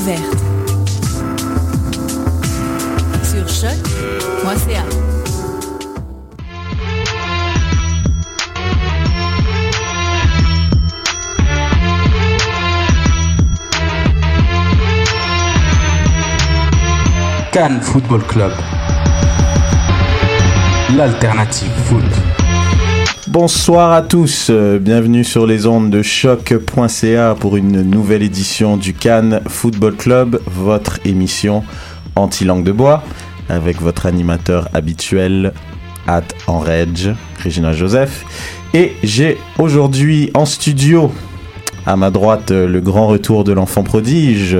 ouverte. Sur choc.ca. Cannes Football Club. L'alternative foot. Bonsoir à tous, euh, bienvenue sur les ondes de choc.ca pour une nouvelle édition du Cannes Football Club, votre émission anti-langue de bois, avec votre animateur habituel, At Enredge, Regina Joseph. Et j'ai aujourd'hui en studio, à ma droite, euh, le grand retour de l'enfant prodige,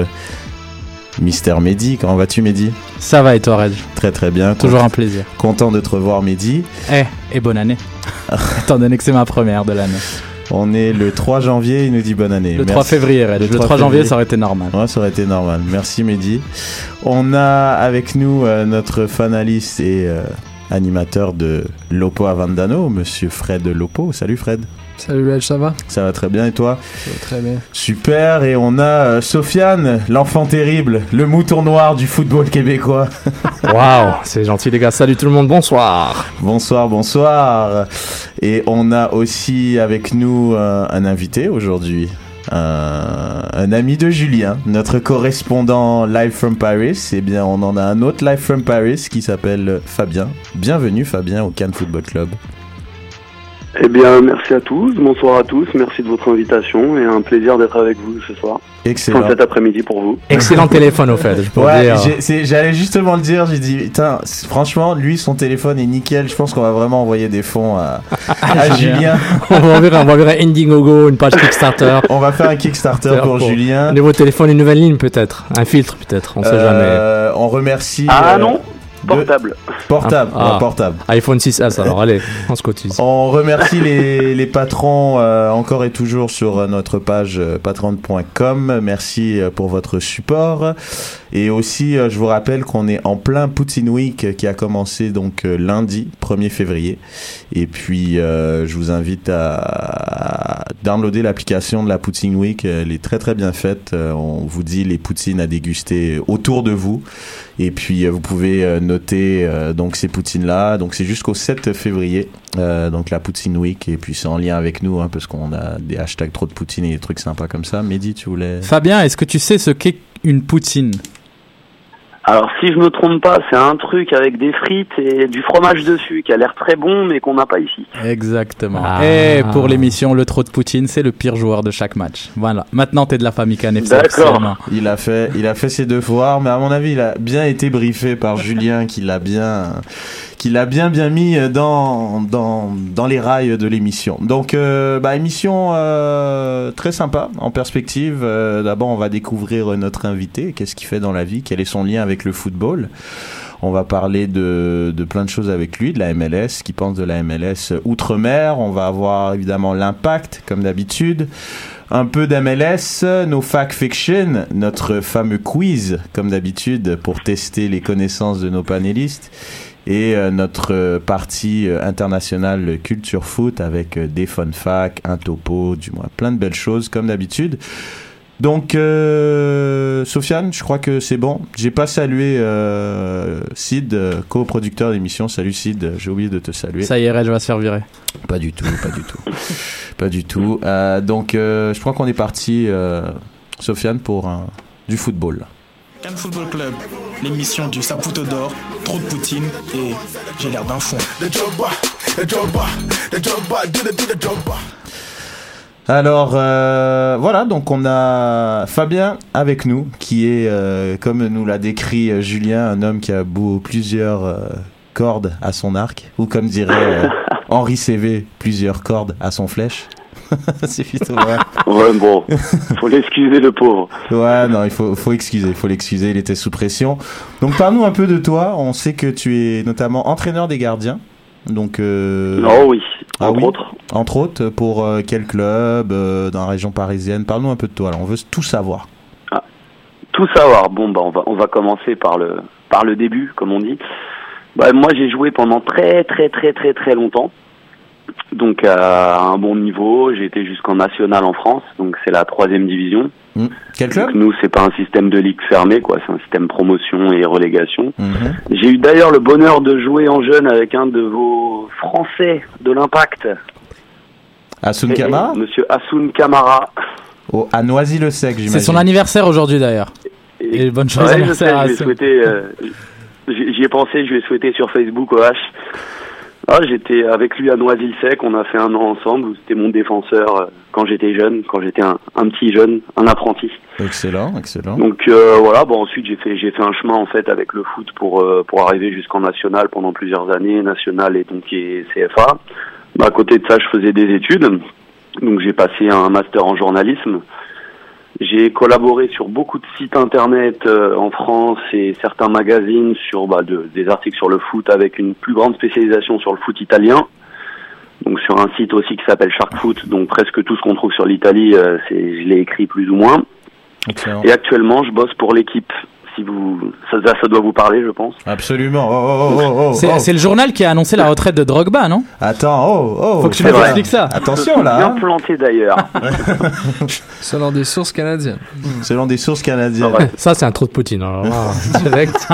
Mister Mehdi. Comment vas-tu, Mehdi? Ça va et toi, Reg? Très très bien. Toujours un plaisir. Content de te revoir, Mehdi. Eh, et bonne année. Étant donné que c'est ma première de l'année. On est le 3 janvier, il nous dit bonne année. Le Merci. 3 février. Le, 3, janvier, ça aurait été normal. Ouais, ça aurait été normal. Merci Mehdi. On a avec nous euh, notre fanaliste et euh, animateur de Lopo Avandano, monsieur Fred Lopo. Salut Fred. Salut Lel, ça va Ça va très bien et toi Ça va très bien. Super. Et on a euh, Sofiane, l'enfant terrible, le mouton noir du football québécois. Waouh, c'est gentil, les gars. Salut tout le monde, bonsoir. Bonsoir, bonsoir. Et on a aussi avec nous euh, un invité aujourd'hui. Un, un ami de Julien, notre correspondant live from Paris. Eh bien, on en a un autre live from Paris qui s'appelle Fabien. Bienvenue Fabien au Cannes Football Club. Eh bien, merci à tous, bonsoir à tous, merci de votre invitation et un plaisir d'être avec vous ce soir, Excellent. enfin cet après-midi pour vous. Excellent téléphone, au fait, pour Ouais, dire. j'allais justement le dire. J'ai dit, putain, franchement, lui, son téléphone est nickel. Je pense qu'on va vraiment envoyer des fonds à, à Julien. on va enverrer, on va enverrer Indiegogo, une page Kickstarter. On va faire un Kickstarter pour pour- Julien. Un nouveau téléphone, une nouvelle ligne peut-être. Un filtre peut-être, on sait jamais. Euh, On remercie. Ah euh, non, portable. Portable, Ah. ouais, portable. iPhone 6S, alors allez, on se cotise. On remercie les, les patrons euh, encore et toujours sur notre page euh, patron.com. Merci euh, pour votre support. Et aussi, euh, je vous rappelle qu'on est en plein Poutine Week qui a commencé donc euh, lundi 1er février. Et puis, euh, je vous invite à, downloader l'application de la Poutine Week. Elle est très très bien faite. On vous dit les poutines à déguster autour de vous. Et puis vous pouvez noter donc ces poutines là. Donc c'est jusqu'au 7 février. Donc la Poutine Week et puis c'est en lien avec nous hein, parce qu'on a des hashtags trop de poutine et des trucs sympas comme ça. Mehdi, tu voulais Fabien, est-ce que tu sais ce qu'est une poutine? Alors si je me trompe pas, c'est un truc avec des frites et du fromage dessus qui a l'air très bon mais qu'on n'a pas ici. Exactement. Ah. Et pour l'émission Le Trot de Poutine, c'est le pire joueur de chaque match. Voilà. Maintenant, t'es de la famille Canef. D'accord. Il a fait, il a fait ses devoirs, mais à mon avis, il a bien été briefé par Julien, qui l'a bien, qui l'a bien bien mis dans dans dans les rails de l'émission. Donc, euh, bah, émission euh, très sympa en perspective. Euh, D'abord, on va découvrir notre invité, qu'est-ce qu'il fait dans la vie, quel est son lien avec le football. On va parler de, de plein de choses avec lui, de la MLS, ce qu'il pense de la MLS outre-mer? On va avoir évidemment l'impact, comme d'habitude. Un peu d'MLS, nos fact fiction, notre fameux quiz, comme d'habitude, pour tester les connaissances de nos panélistes. Et euh, notre partie euh, internationale culture foot avec euh, des fun facts, un topo, du moins plein de belles choses, comme d'habitude. Donc, euh, Sofiane, je crois que c'est bon. J'ai pas salué euh, Sid, euh, coproducteur d'émission. Salut Sid, j'ai oublié de te saluer. Ça y est, Red, je vais servir. Pas du tout, pas du tout. pas du tout. Euh, donc, euh, je crois qu'on est parti, euh, Sofiane, pour un- du football. Cannes Football Club, l'émission du Saputo d'or, trop de poutine et j'ai l'air d'un fond. Alors, euh, voilà, donc on a Fabien avec nous, qui est, euh, comme nous l'a décrit euh, Julien, un homme qui a beau plusieurs euh, cordes à son arc, ou comme dirait Henri CV, plusieurs cordes à son flèche. C'est plutôt vrai. Ouais bon, faut l'excuser le pauvre. Ouais, non, il faut, faut excuser, il faut l'excuser, il était sous pression. Donc parle-nous un peu de toi, on sait que tu es notamment entraîneur des gardiens. Donc, euh, Oh oui, Ah entre oui autres. entre autres, pour euh, quel club euh, dans la région parisienne? Parle-nous un peu de toi, alors on veut tout savoir. Tout savoir. Bon bah on va on va commencer par le par le début comme on dit. Bah moi j'ai joué pendant très très très très très longtemps. donc à un bon niveau. J'ai été jusqu'en national en France, donc c'est la troisième division. Hmm. Quel club Donc nous, c'est pas un système de ligue fermée, quoi. C'est un système promotion et relégation. Mhm. J'ai eu d'ailleurs le bonheur de jouer en jeune avec un de vos Français de l'Impact, Asun Kamara Monsieur Hassoun Kamara. Oh, À Noisy-le-Sec, j'imagine. C'est son anniversaire aujourd'hui d'ailleurs. Et bonne joyeux Ouais, anniversaire ai euh, j'y j'y ai pensé, je lui ai souhaité sur Facebook OH. Ah, j'étais avec lui à Noisy-le-Sec, on a fait un an ensemble, c'était mon défenseur euh, quand j'étais jeune, quand j'étais un, un petit jeune, un apprenti. Excellent, excellent. Donc euh, voilà, bon ensuite j'ai fait j'ai fait un chemin en fait avec le foot pour euh, pour arriver jusqu'en national pendant plusieurs années, national et donc et CFA. Bah, à côté de ça, je faisais des études. Donc j'ai passé un master en journalisme. J'ai collaboré sur beaucoup de sites internet euh, en France et certains magazines sur bah, de- des articles sur le foot avec une plus grande spécialisation sur le foot italien. Donc sur un site aussi qui s'appelle Shark Foot, donc presque tout ce qu'on trouve sur l'Italie, euh, c'est je l'ai écrit plus ou moins. Excellent. Et actuellement, je bosse pour l'équipe. Si vous, ça, doit vous parler, je pense. Absolument. Oh, oh, oh, C'est oh. le journal qui a annoncé la retraite de Drogba, non? Attends, oh, oh. Faut que tu c'est nous vrai. expliques ça. Attention là. Bien hein. planté d'ailleurs. Selon des sources canadiennes. Selon des sources canadiennes. Ça, c'est un trou de Poutine. Alors là, direct.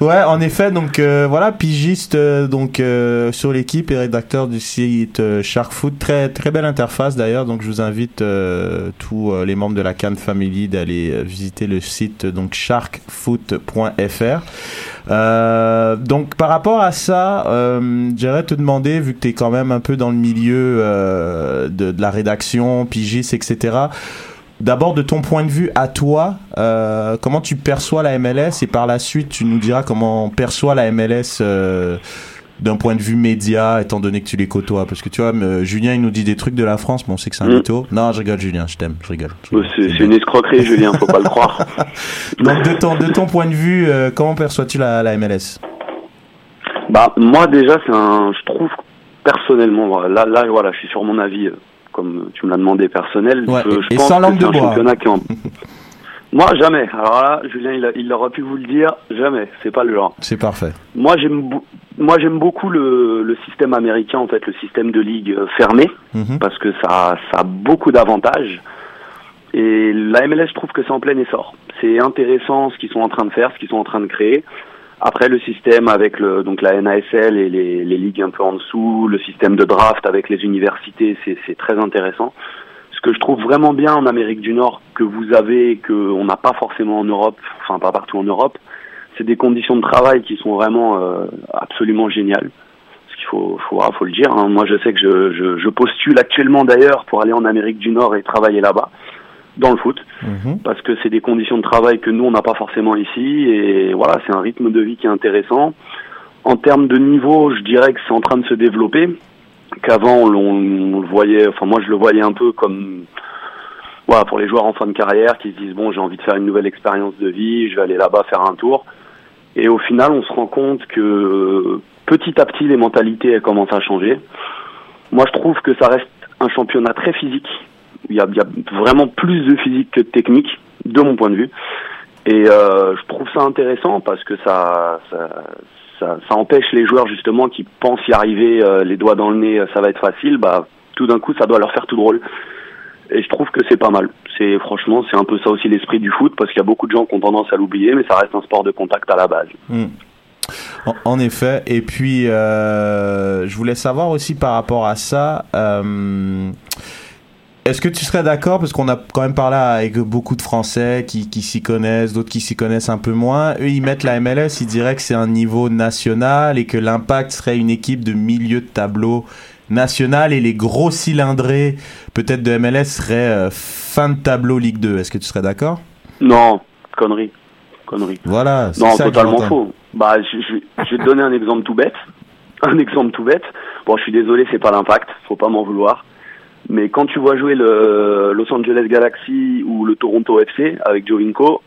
Ouais, en effet, donc euh, voilà, pigiste euh, donc euh, sur l'équipe et rédacteur du site euh, Shark Food. Très très belle interface d'ailleurs. Donc je vous invite euh, tous euh, les membres de la Cannes Family d'aller visiter le site donc sharkfoot.fr. Donc par rapport à ça, j'aimerais te demander, vu que tu es quand même un peu dans le milieu de, de la rédaction, pigiste, etc. D'abord, de ton point de vue à toi, euh, comment tu perçois la MLS et par la suite, tu nous diras comment on perçoit la MLS euh, d'un point de vue média, étant donné que tu les côtoies. Parce que tu vois, me- Julien, il nous dit des trucs de la France, mais on sait que c'est un Mm. mytho. Non, je rigole, Julien, je t'aime, je rigole. C'est une escroquerie, Julien, faut pas le croire. Donc, de ton, de ton point de vue, euh, comment perçois-tu la, la MLS Bah, moi déjà, c'est un, je trouve personnellement, là, là, voilà, je suis sur mon avis, euh, comme tu me l'as demandé personnel. Ouais, je, je et pense sans que langue c'est de bois. championnat qui en- Moi, jamais. Alors là, Julien, il, a- il aurait pu vous le dire, jamais. C'est pas le genre. C'est parfait. Moi, j'aime, bou- moi, j'aime beaucoup le, le système américain, en fait, le système de ligue euh, fermée. Mhm. parce que ça, ça a beaucoup d'avantages. Et la MLS, je trouve que c'est en plein essor. C'est intéressant ce qu'ils sont en train de faire, ce qu'ils sont en train de créer. Après, le système avec le, donc la NASL et les, les ligues un peu en dessous, le système de draft avec les universités, c'est très intéressant. Ce que je trouve vraiment bien en Amérique du Nord, que vous avez et qu'on n'a pas forcément en Europe, enfin pas partout en Europe, c'est des conditions de travail qui sont vraiment euh, absolument géniales. Parce qu'il faut, faut, faut le dire. hein. Moi, je sais que je, je, je postule actuellement d'ailleurs pour aller en Amérique du Nord et travailler là-bas, dans le foot, Mhm. parce que c'est des conditions de travail que nous, on n'a pas forcément ici. Et voilà, c'est un rythme de vie qui est intéressant. En termes de niveau, je dirais que c'est en train de se développer. Qu'avant, on, on le voyait, enfin moi, je le voyais un peu comme voilà, pour les joueurs en fin de carrière qui se disent bon j'ai envie de faire une nouvelle expérience de vie, je vais aller là-bas faire un tour. Et au final on se rend compte que petit à petit les mentalités elles commencent à changer. Moi je trouve que ça reste un championnat très physique. Il y a, vraiment plus de physique que de technique, de mon point de vue. Et euh, je trouve ça intéressant parce que ça, ça, empêche les joueurs justement qui pensent y arriver euh, les doigts dans le nez, ça va être facile. Bah tout d'un coup ça doit leur faire tout drôle. Et je trouve que c'est pas mal. C'est franchement, c'est un peu ça aussi l'esprit du foot, parce qu'il y a beaucoup de gens qui ont tendance à l'oublier, mais ça reste un sport de contact à la base. Mm. En, effet. Et puis, euh, je voulais savoir aussi par rapport à ça. Est-ce que tu serais d'accord, parce qu'on a quand même parlé avec beaucoup de Français qui, qui s'y connaissent, d'autres qui s'y connaissent un peu moins. Eux, ils mettent la MLS, ils diraient que c'est un niveau national et que l'impact serait une équipe de milieu de tableau national et les gros cylindrés, peut-être de MLS, seraient euh, fin de tableau Ligue 2. Est-ce que tu serais d'accord? Non, connerie. Connerie. Voilà. c'est Non, ça totalement faux. Bah, je, je- je vais te donner un exemple tout bête. Un exemple tout bête. Bon, je suis désolé, c'est pas l'impact, faut pas m'en vouloir. Mais quand tu vois jouer le Los Angeles Galaxy ou le Toronto FC avec Jovinko,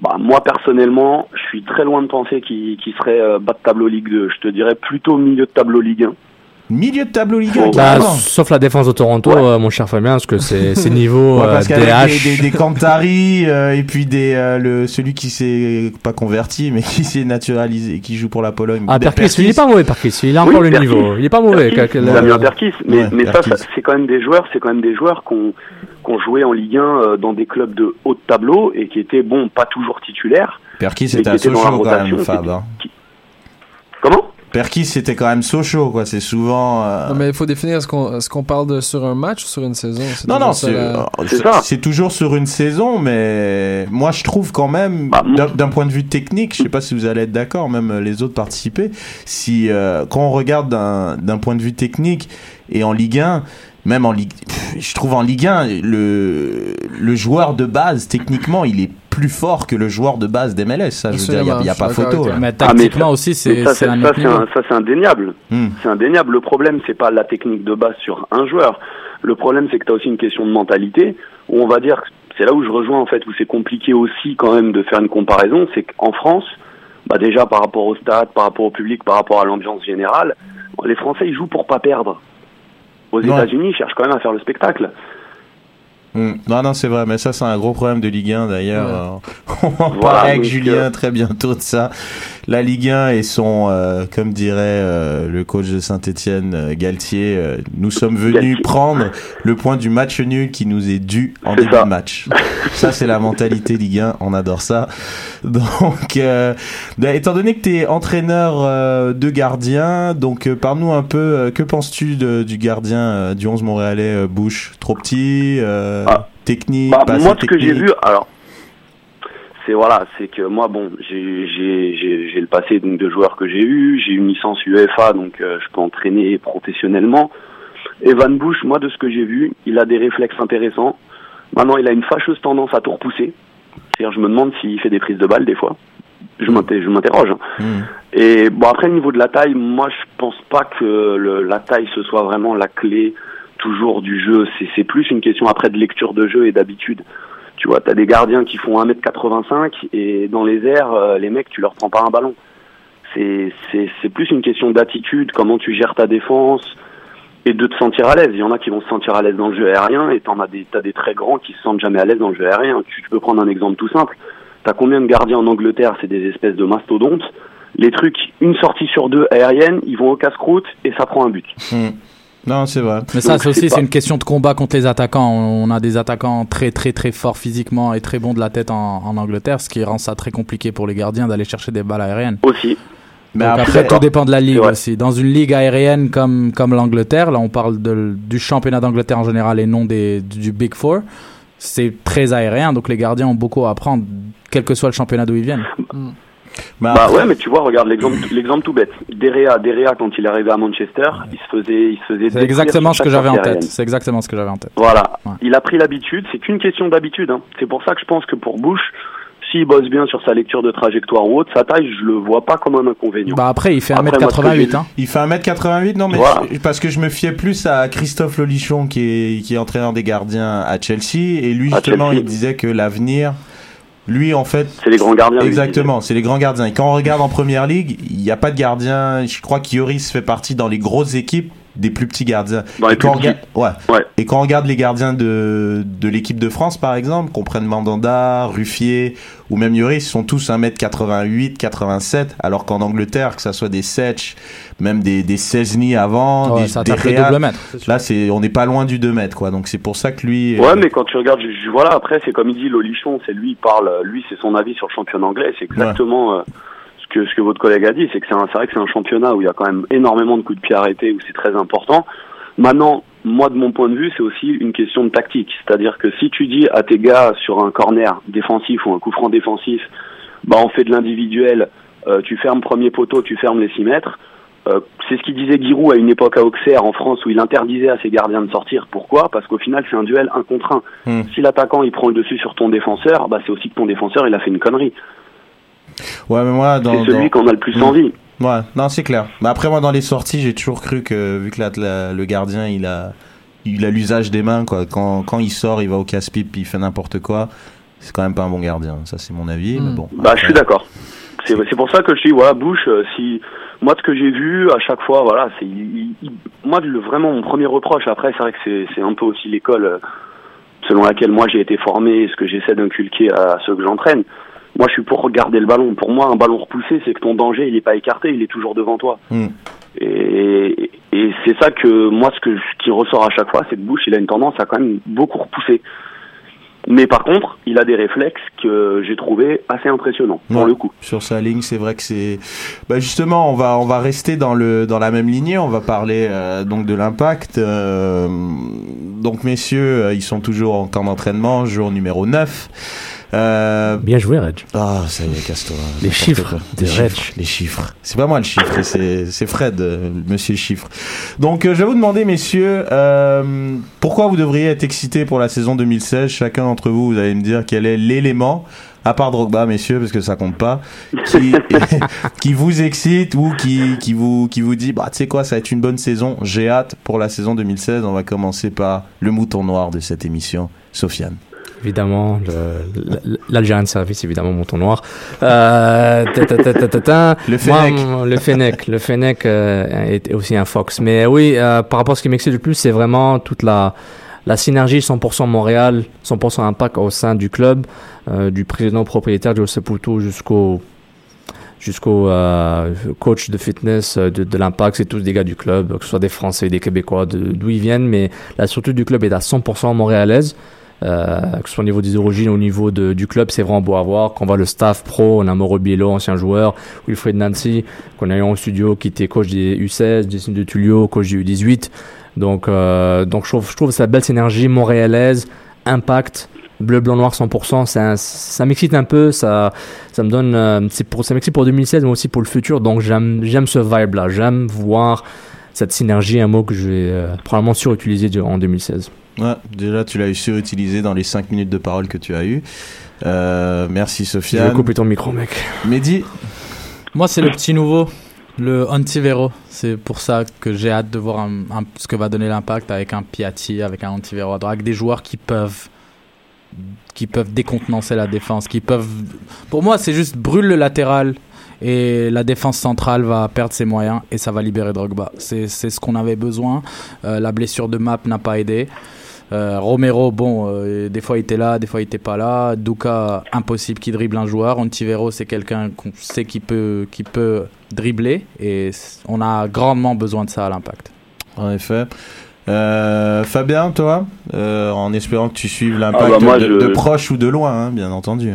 bah, moi personnellement, je suis très loin de penser qu'il serait euh, bas de tableau Ligue 2. Je te dirais plutôt milieu de tableau Ligue 1. Milieu de tableau Ligue 1, Bon, Bah, sauf la défense de Toronto, Ouais. euh, mon cher Fabien, parce que c'est c'est niveau Ouais, euh, parce DH. des, des, des Cantari euh, et puis des euh, le celui qui s'est pas converti mais qui s'est naturalisé qui joue pour la Pologne. Ah, Perkis, il est pas mauvais, Perkis. Il a Oui, encore le niveau. Il est pas mauvais. Perkis, quel- quel- Damien Perkis, mais, Ouais, mais ça, c'est quand même des joueurs, c'est quand même des joueurs qu'on qu'on jouait en Ligue 1 euh, dans des clubs de haut de tableau et qui étaient bon, pas toujours titulaires. Perkis à était la Sochaux quand même Fab. qui- hein. Comment? Perkis c'était quand même Sochaux quoi, c'est souvent euh, Non, mais il faut définir est-ce qu'on est-ce qu'on parle de sur un match ou sur une saison. C'est Non, non, c'est la- euh, C'est c'est- ça. c'est toujours sur une saison, mais moi je trouve quand même, Bah, d'un d'un point de vue technique, je sais pas si vous allez être d'accord, même euh, les autres participer, si euh, quand on regarde d'un d'un point de vue technique et en Ligue 1, même en Ligue, je trouve en Ligue 1, le, le joueur de base, techniquement, il est plus fort que le joueur de base d'MLS, ça je veux dire, il n'y a, y a pas photo. hein. Mais Ah, mais tactiquement ça- aussi, c'est ça, c'est c'est indéniable. Hmm. C'est indéniable. Le problème, c'est pas la technique de base sur un joueur. Le problème, c'est que tu as aussi une question de mentalité, où on va dire, c'est là où je rejoins en fait, où c'est compliqué aussi quand même de faire une comparaison, c'est qu'en France, bah déjà par rapport au stade, par rapport au public, par rapport à l'ambiance générale, les Français ils jouent pour pas perdre. Aux. États-Unis, ils cherchent quand même à faire le spectacle. Hmm. Non, non, c'est vrai, mais ça, c'est un gros problème de Ligue 1 d'ailleurs. Euh, On va en Voilà, parler avec Julien euh, très bientôt de ça. La Ligue 1 et son, euh, comme dirait euh, le coach de Saint-Etienne, Galtier, euh, nous sommes venus Galtier. prendre le point du match nul qui nous est dû en début ça. de match. ça, c'est la mentalité Ligue 1, on adore ça. Donc, euh, bah, étant donné que tu es entraîneur euh, de gardien, donc euh, parle-nous un peu, euh, que penses-tu du gardien euh, du 11 montréalais, euh, Bush? Trop petit euh, Ah. Technique Bah, moi, ce que j'ai vu, alors, c'est voilà, c'est que moi, bon, j'ai j'ai- j'ai j'ai le passé donc, de joueurs que j'ai eu, j'ai une licence UEFA, donc euh, je peux entraîner professionnellement. Evan Bush, moi, de ce que j'ai vu, il a des réflexes intéressants. Maintenant, il a une fâcheuse tendance à tout repousser. C'est-à-dire, je me demande s'il fait des prises de balles des fois. Je m'inter- je m'interroge. hein. Hmm. Et bon, après, au niveau de la taille, moi, je pense pas que le, la taille, ce soit vraiment la clé toujours du jeu. C'est plus une question après de lecture de jeu et d'habitude. Tu vois, t'as des gardiens qui font 1m85 et dans les airs, euh, les mecs, tu leur prends pas un ballon. C'est plus une question d'attitude, comment tu gères ta défense et de te sentir à l'aise. Il y en a qui vont se sentir à l'aise dans le jeu aérien et t'en as des, t'as des très grands qui se sentent jamais à l'aise dans le jeu aérien. Tu, peux prendre un exemple tout simple. T'as combien de gardiens en Angleterre? C'est des espèces de mastodontes. Les trucs, une sortie sur deux aérienne, ils vont au casse-croûte et ça prend un but. Non, c'est vrai. Mais ça, c'est aussi c'est une question de combat contre les attaquants. On a des attaquants très très très forts physiquement et très bons de la tête en, en Angleterre, ce qui rend ça très compliqué pour les gardiens d'aller chercher des balles aériennes. Aussi. Mais Donc après, après, tout dépend de la ligue aussi. Dans une ligue aérienne comme comme l'Angleterre, là on parle de, du championnat d'Angleterre en général et non des, du, du Big Four. C'est très aérien, donc les gardiens ont beaucoup à apprendre, quel que soit le championnat d'où ils viennent. Bah après- ouais, mais tu vois, regarde l'exemple, l'exemple tout bête. Derea, Derea, quand il est arrivé à Manchester, il se faisait, il se faisait. C'est exactement ce que j'avais en tête. C'est exactement ce que j'avais en tête. Voilà. Ouais. Il a pris l'habitude. C'est qu'une question d'habitude. Hein. C'est pour ça que je pense que pour Bush, s'il bosse bien sur sa lecture de trajectoire ou autre, sa taille, je le vois pas comme un inconvénient. Bah après, il fait Après, moi, ce que 1m88. j'ai Hein. Il fait 1m88, non, mais Voilà. je- parce que je me fiais plus à Christophe Lolichon, qui est, qui est entraîneur des gardiens à Chelsea, et lui, justement, Chelsea. il disait que l'avenir, lui, en fait, c'est les grands gardiens. Exactement, c'est les grands gardiens. Et quand on regarde en première ligue, il n'y a pas de gardien. Je crois qu'Ioris fait partie dans les grosses équipes des plus petits gardiens. Dans les Et quand plus on regarde- ouais. Ouais. Et quand on regarde les gardiens de, de l'équipe de France, par exemple, qu'on prenne Mandanda, Ruffier ou même Lloris, ils sont tous 1m88, 87, alors qu'en Angleterre, que ça soit des Setch, même des, des Cesny avant, Ouais, des, ça des tape le Rea, double mètre. là, c'est, on n'est pas loin du 2 mètres, quoi. Donc c'est pour ça que lui. Ouais, euh, mais quand tu regardes, je- je- voilà, après, c'est comme il dit, Lolichon, c'est lui, il parle, euh, lui, c'est son avis sur le championnat anglais, c'est exactement euh, que, ce que votre collègue a dit, c'est que c'est vrai que c'est un championnat où il y a quand même énormément de coups de pied arrêtés, où c'est très important. Maintenant, moi, de mon point de vue, c'est aussi une question de tactique. C'est-à-dire que si tu dis à tes gars sur un corner défensif ou un coup franc défensif, bah, on fait de l'individuel, euh, tu fermes premier poteau, tu fermes les 6 mètres, euh, c'est ce qu'il disait Giroud à une époque à Auxerre en France où il interdisait à ses gardiens de sortir. Pourquoi? Parce qu'au final, c'est un duel un contre un. Hmm. Si l'attaquant il prend le dessus sur ton défenseur, bah c'est aussi que ton défenseur il a fait une connerie. Ouais, mais moi, dans. c'est celui dans- qu'on a le plus envie. Ouais, non, c'est clair. Mais après, moi, dans les sorties, j'ai toujours cru que, vu que la- la- le gardien, il a, il a l'usage des mains, quoi. Quand, quand il sort, il va au casse-pipe, il fait n'importe quoi. C'est quand même pas un bon gardien. Ça, c'est mon avis. Mm. Mais bon. Bah je suis d'accord. C'est c'est pour ça que je dis voilà Bush, euh, si moi, ce que j'ai vu à chaque fois, voilà, c'est il- il- moi le, vraiment mon premier reproche. Après, c'est vrai que c'est c'est un peu aussi l'école euh, selon laquelle moi j'ai été formé, et ce que j'essaie d'inculquer à ceux que j'entraîne. Moi, je suis pour regarder le ballon. Pour moi, un ballon repoussé, c'est que ton danger, il est pas écarté, il est toujours devant toi. Mm. Et, et c'est ça que moi, ce que ce qui ressort à chaque fois, c'est que Bush, il a une tendance à quand même beaucoup repousser. Mais par contre, il a des réflexes que j'ai trouvé assez impressionnants pour Ouais. le coup. Sur sa ligne, c'est vrai que c'est. Bah justement, on va on va rester dans le dans la même lignée. On va parler euh, donc de l'impact. Euh, donc messieurs, euh, ils sont toujours en camp d'entraînement, jour numéro 9. Euh, Bien joué, Reg. Ah, ça y est, casse-toi. Les chiffres de Reg. chiffres. Les chiffres. C'est pas moi le chiffre, c'est Fred, euh, le monsieur chiffre. Donc, euh, je vais vous demander, messieurs, euh, pourquoi vous devriez être excités pour la saison 2016 Chacun d'entre vous, vous allez me dire quel est l'élément, à part Drogba, messieurs, parce que ça compte pas, qui, qui vous excite ou qui, qui vous, qui vous dit, bah, tu sais quoi, ça va être une bonne saison. J'ai hâte pour la saison 2016. On va commencer par le mouton noir de cette émission, Sofiane. Évidemment, l'Algérian Service, évidemment, mon ton noir. Euh. Le Fennec. le Fennec. Le Fennec euh, est aussi un Fox. Mais oui, euh, par rapport à ce qui m'excite le plus, c'est vraiment toute la, la synergie 100% Montréal, 100% impact au sein du club, euh, du président propriétaire Joe Saputo jusqu'au jusqu'au euh, coach de fitness de, de l'impact, c'est tous des gars du club, que ce soit des Français, des Québécois, de- d'où ils viennent, mais la structure du club est à 100% montréalaise. Euh, que ce soit au niveau des origines, au niveau de, du club, c'est vraiment beau à voir. Quand on voit le staff pro, on a Mauro Biello, ancien joueur, Wilfred Nancy, qu'on a eu en studio, qui était coach des U16, Jason de Tullio, coach des U18. Donc, euh, donc je trouve, je trouve cette belle synergie montréalaise, impact, bleu, blanc, noir 100%. Ça, ça m'excite un peu, ça, ça me donne, euh, c'est pour, ça m'excite pour 2016, mais aussi pour le futur. Donc j'aime ce vibe-là. J'aime voir cette synergie, un mot que je vais euh, probablement surutiliser en 2016. Ouais, déjà tu l'as eu surutilisé dans les 5 minutes de parole que tu as eu. Euh, merci Je vais couper ton micro, mec. Mehdi, Moi, c'est le petit nouveau, le Antivero. C'est pour ça que j'ai hâte de voir un- un- ce que va donner l'impact avec un Piatti, avec un Antivero à droite, avec des joueurs qui peuvent qui peuvent décontenancer la défense, qui peuvent... Pour moi, c'est juste brûle le latéral et la défense centrale va perdre ses moyens et ça va libérer Drogba. C'est c'est ce qu'on avait besoin. Euh, la blessure de Map n'a pas aidé. Euh, Romero, bon, euh, des fois il était là, des fois il était pas là. Duka, impossible qu'il dribble un joueur. Antivero, c'est quelqu'un qu'on sait qui peut, qui peut dribbler et on a grandement besoin de ça à l'impact. en effet. Euh, Fabien, toi, euh, en espérant que tu suives l'impact Ah bah de, je- de proche ou de loin, hein, bien entendu.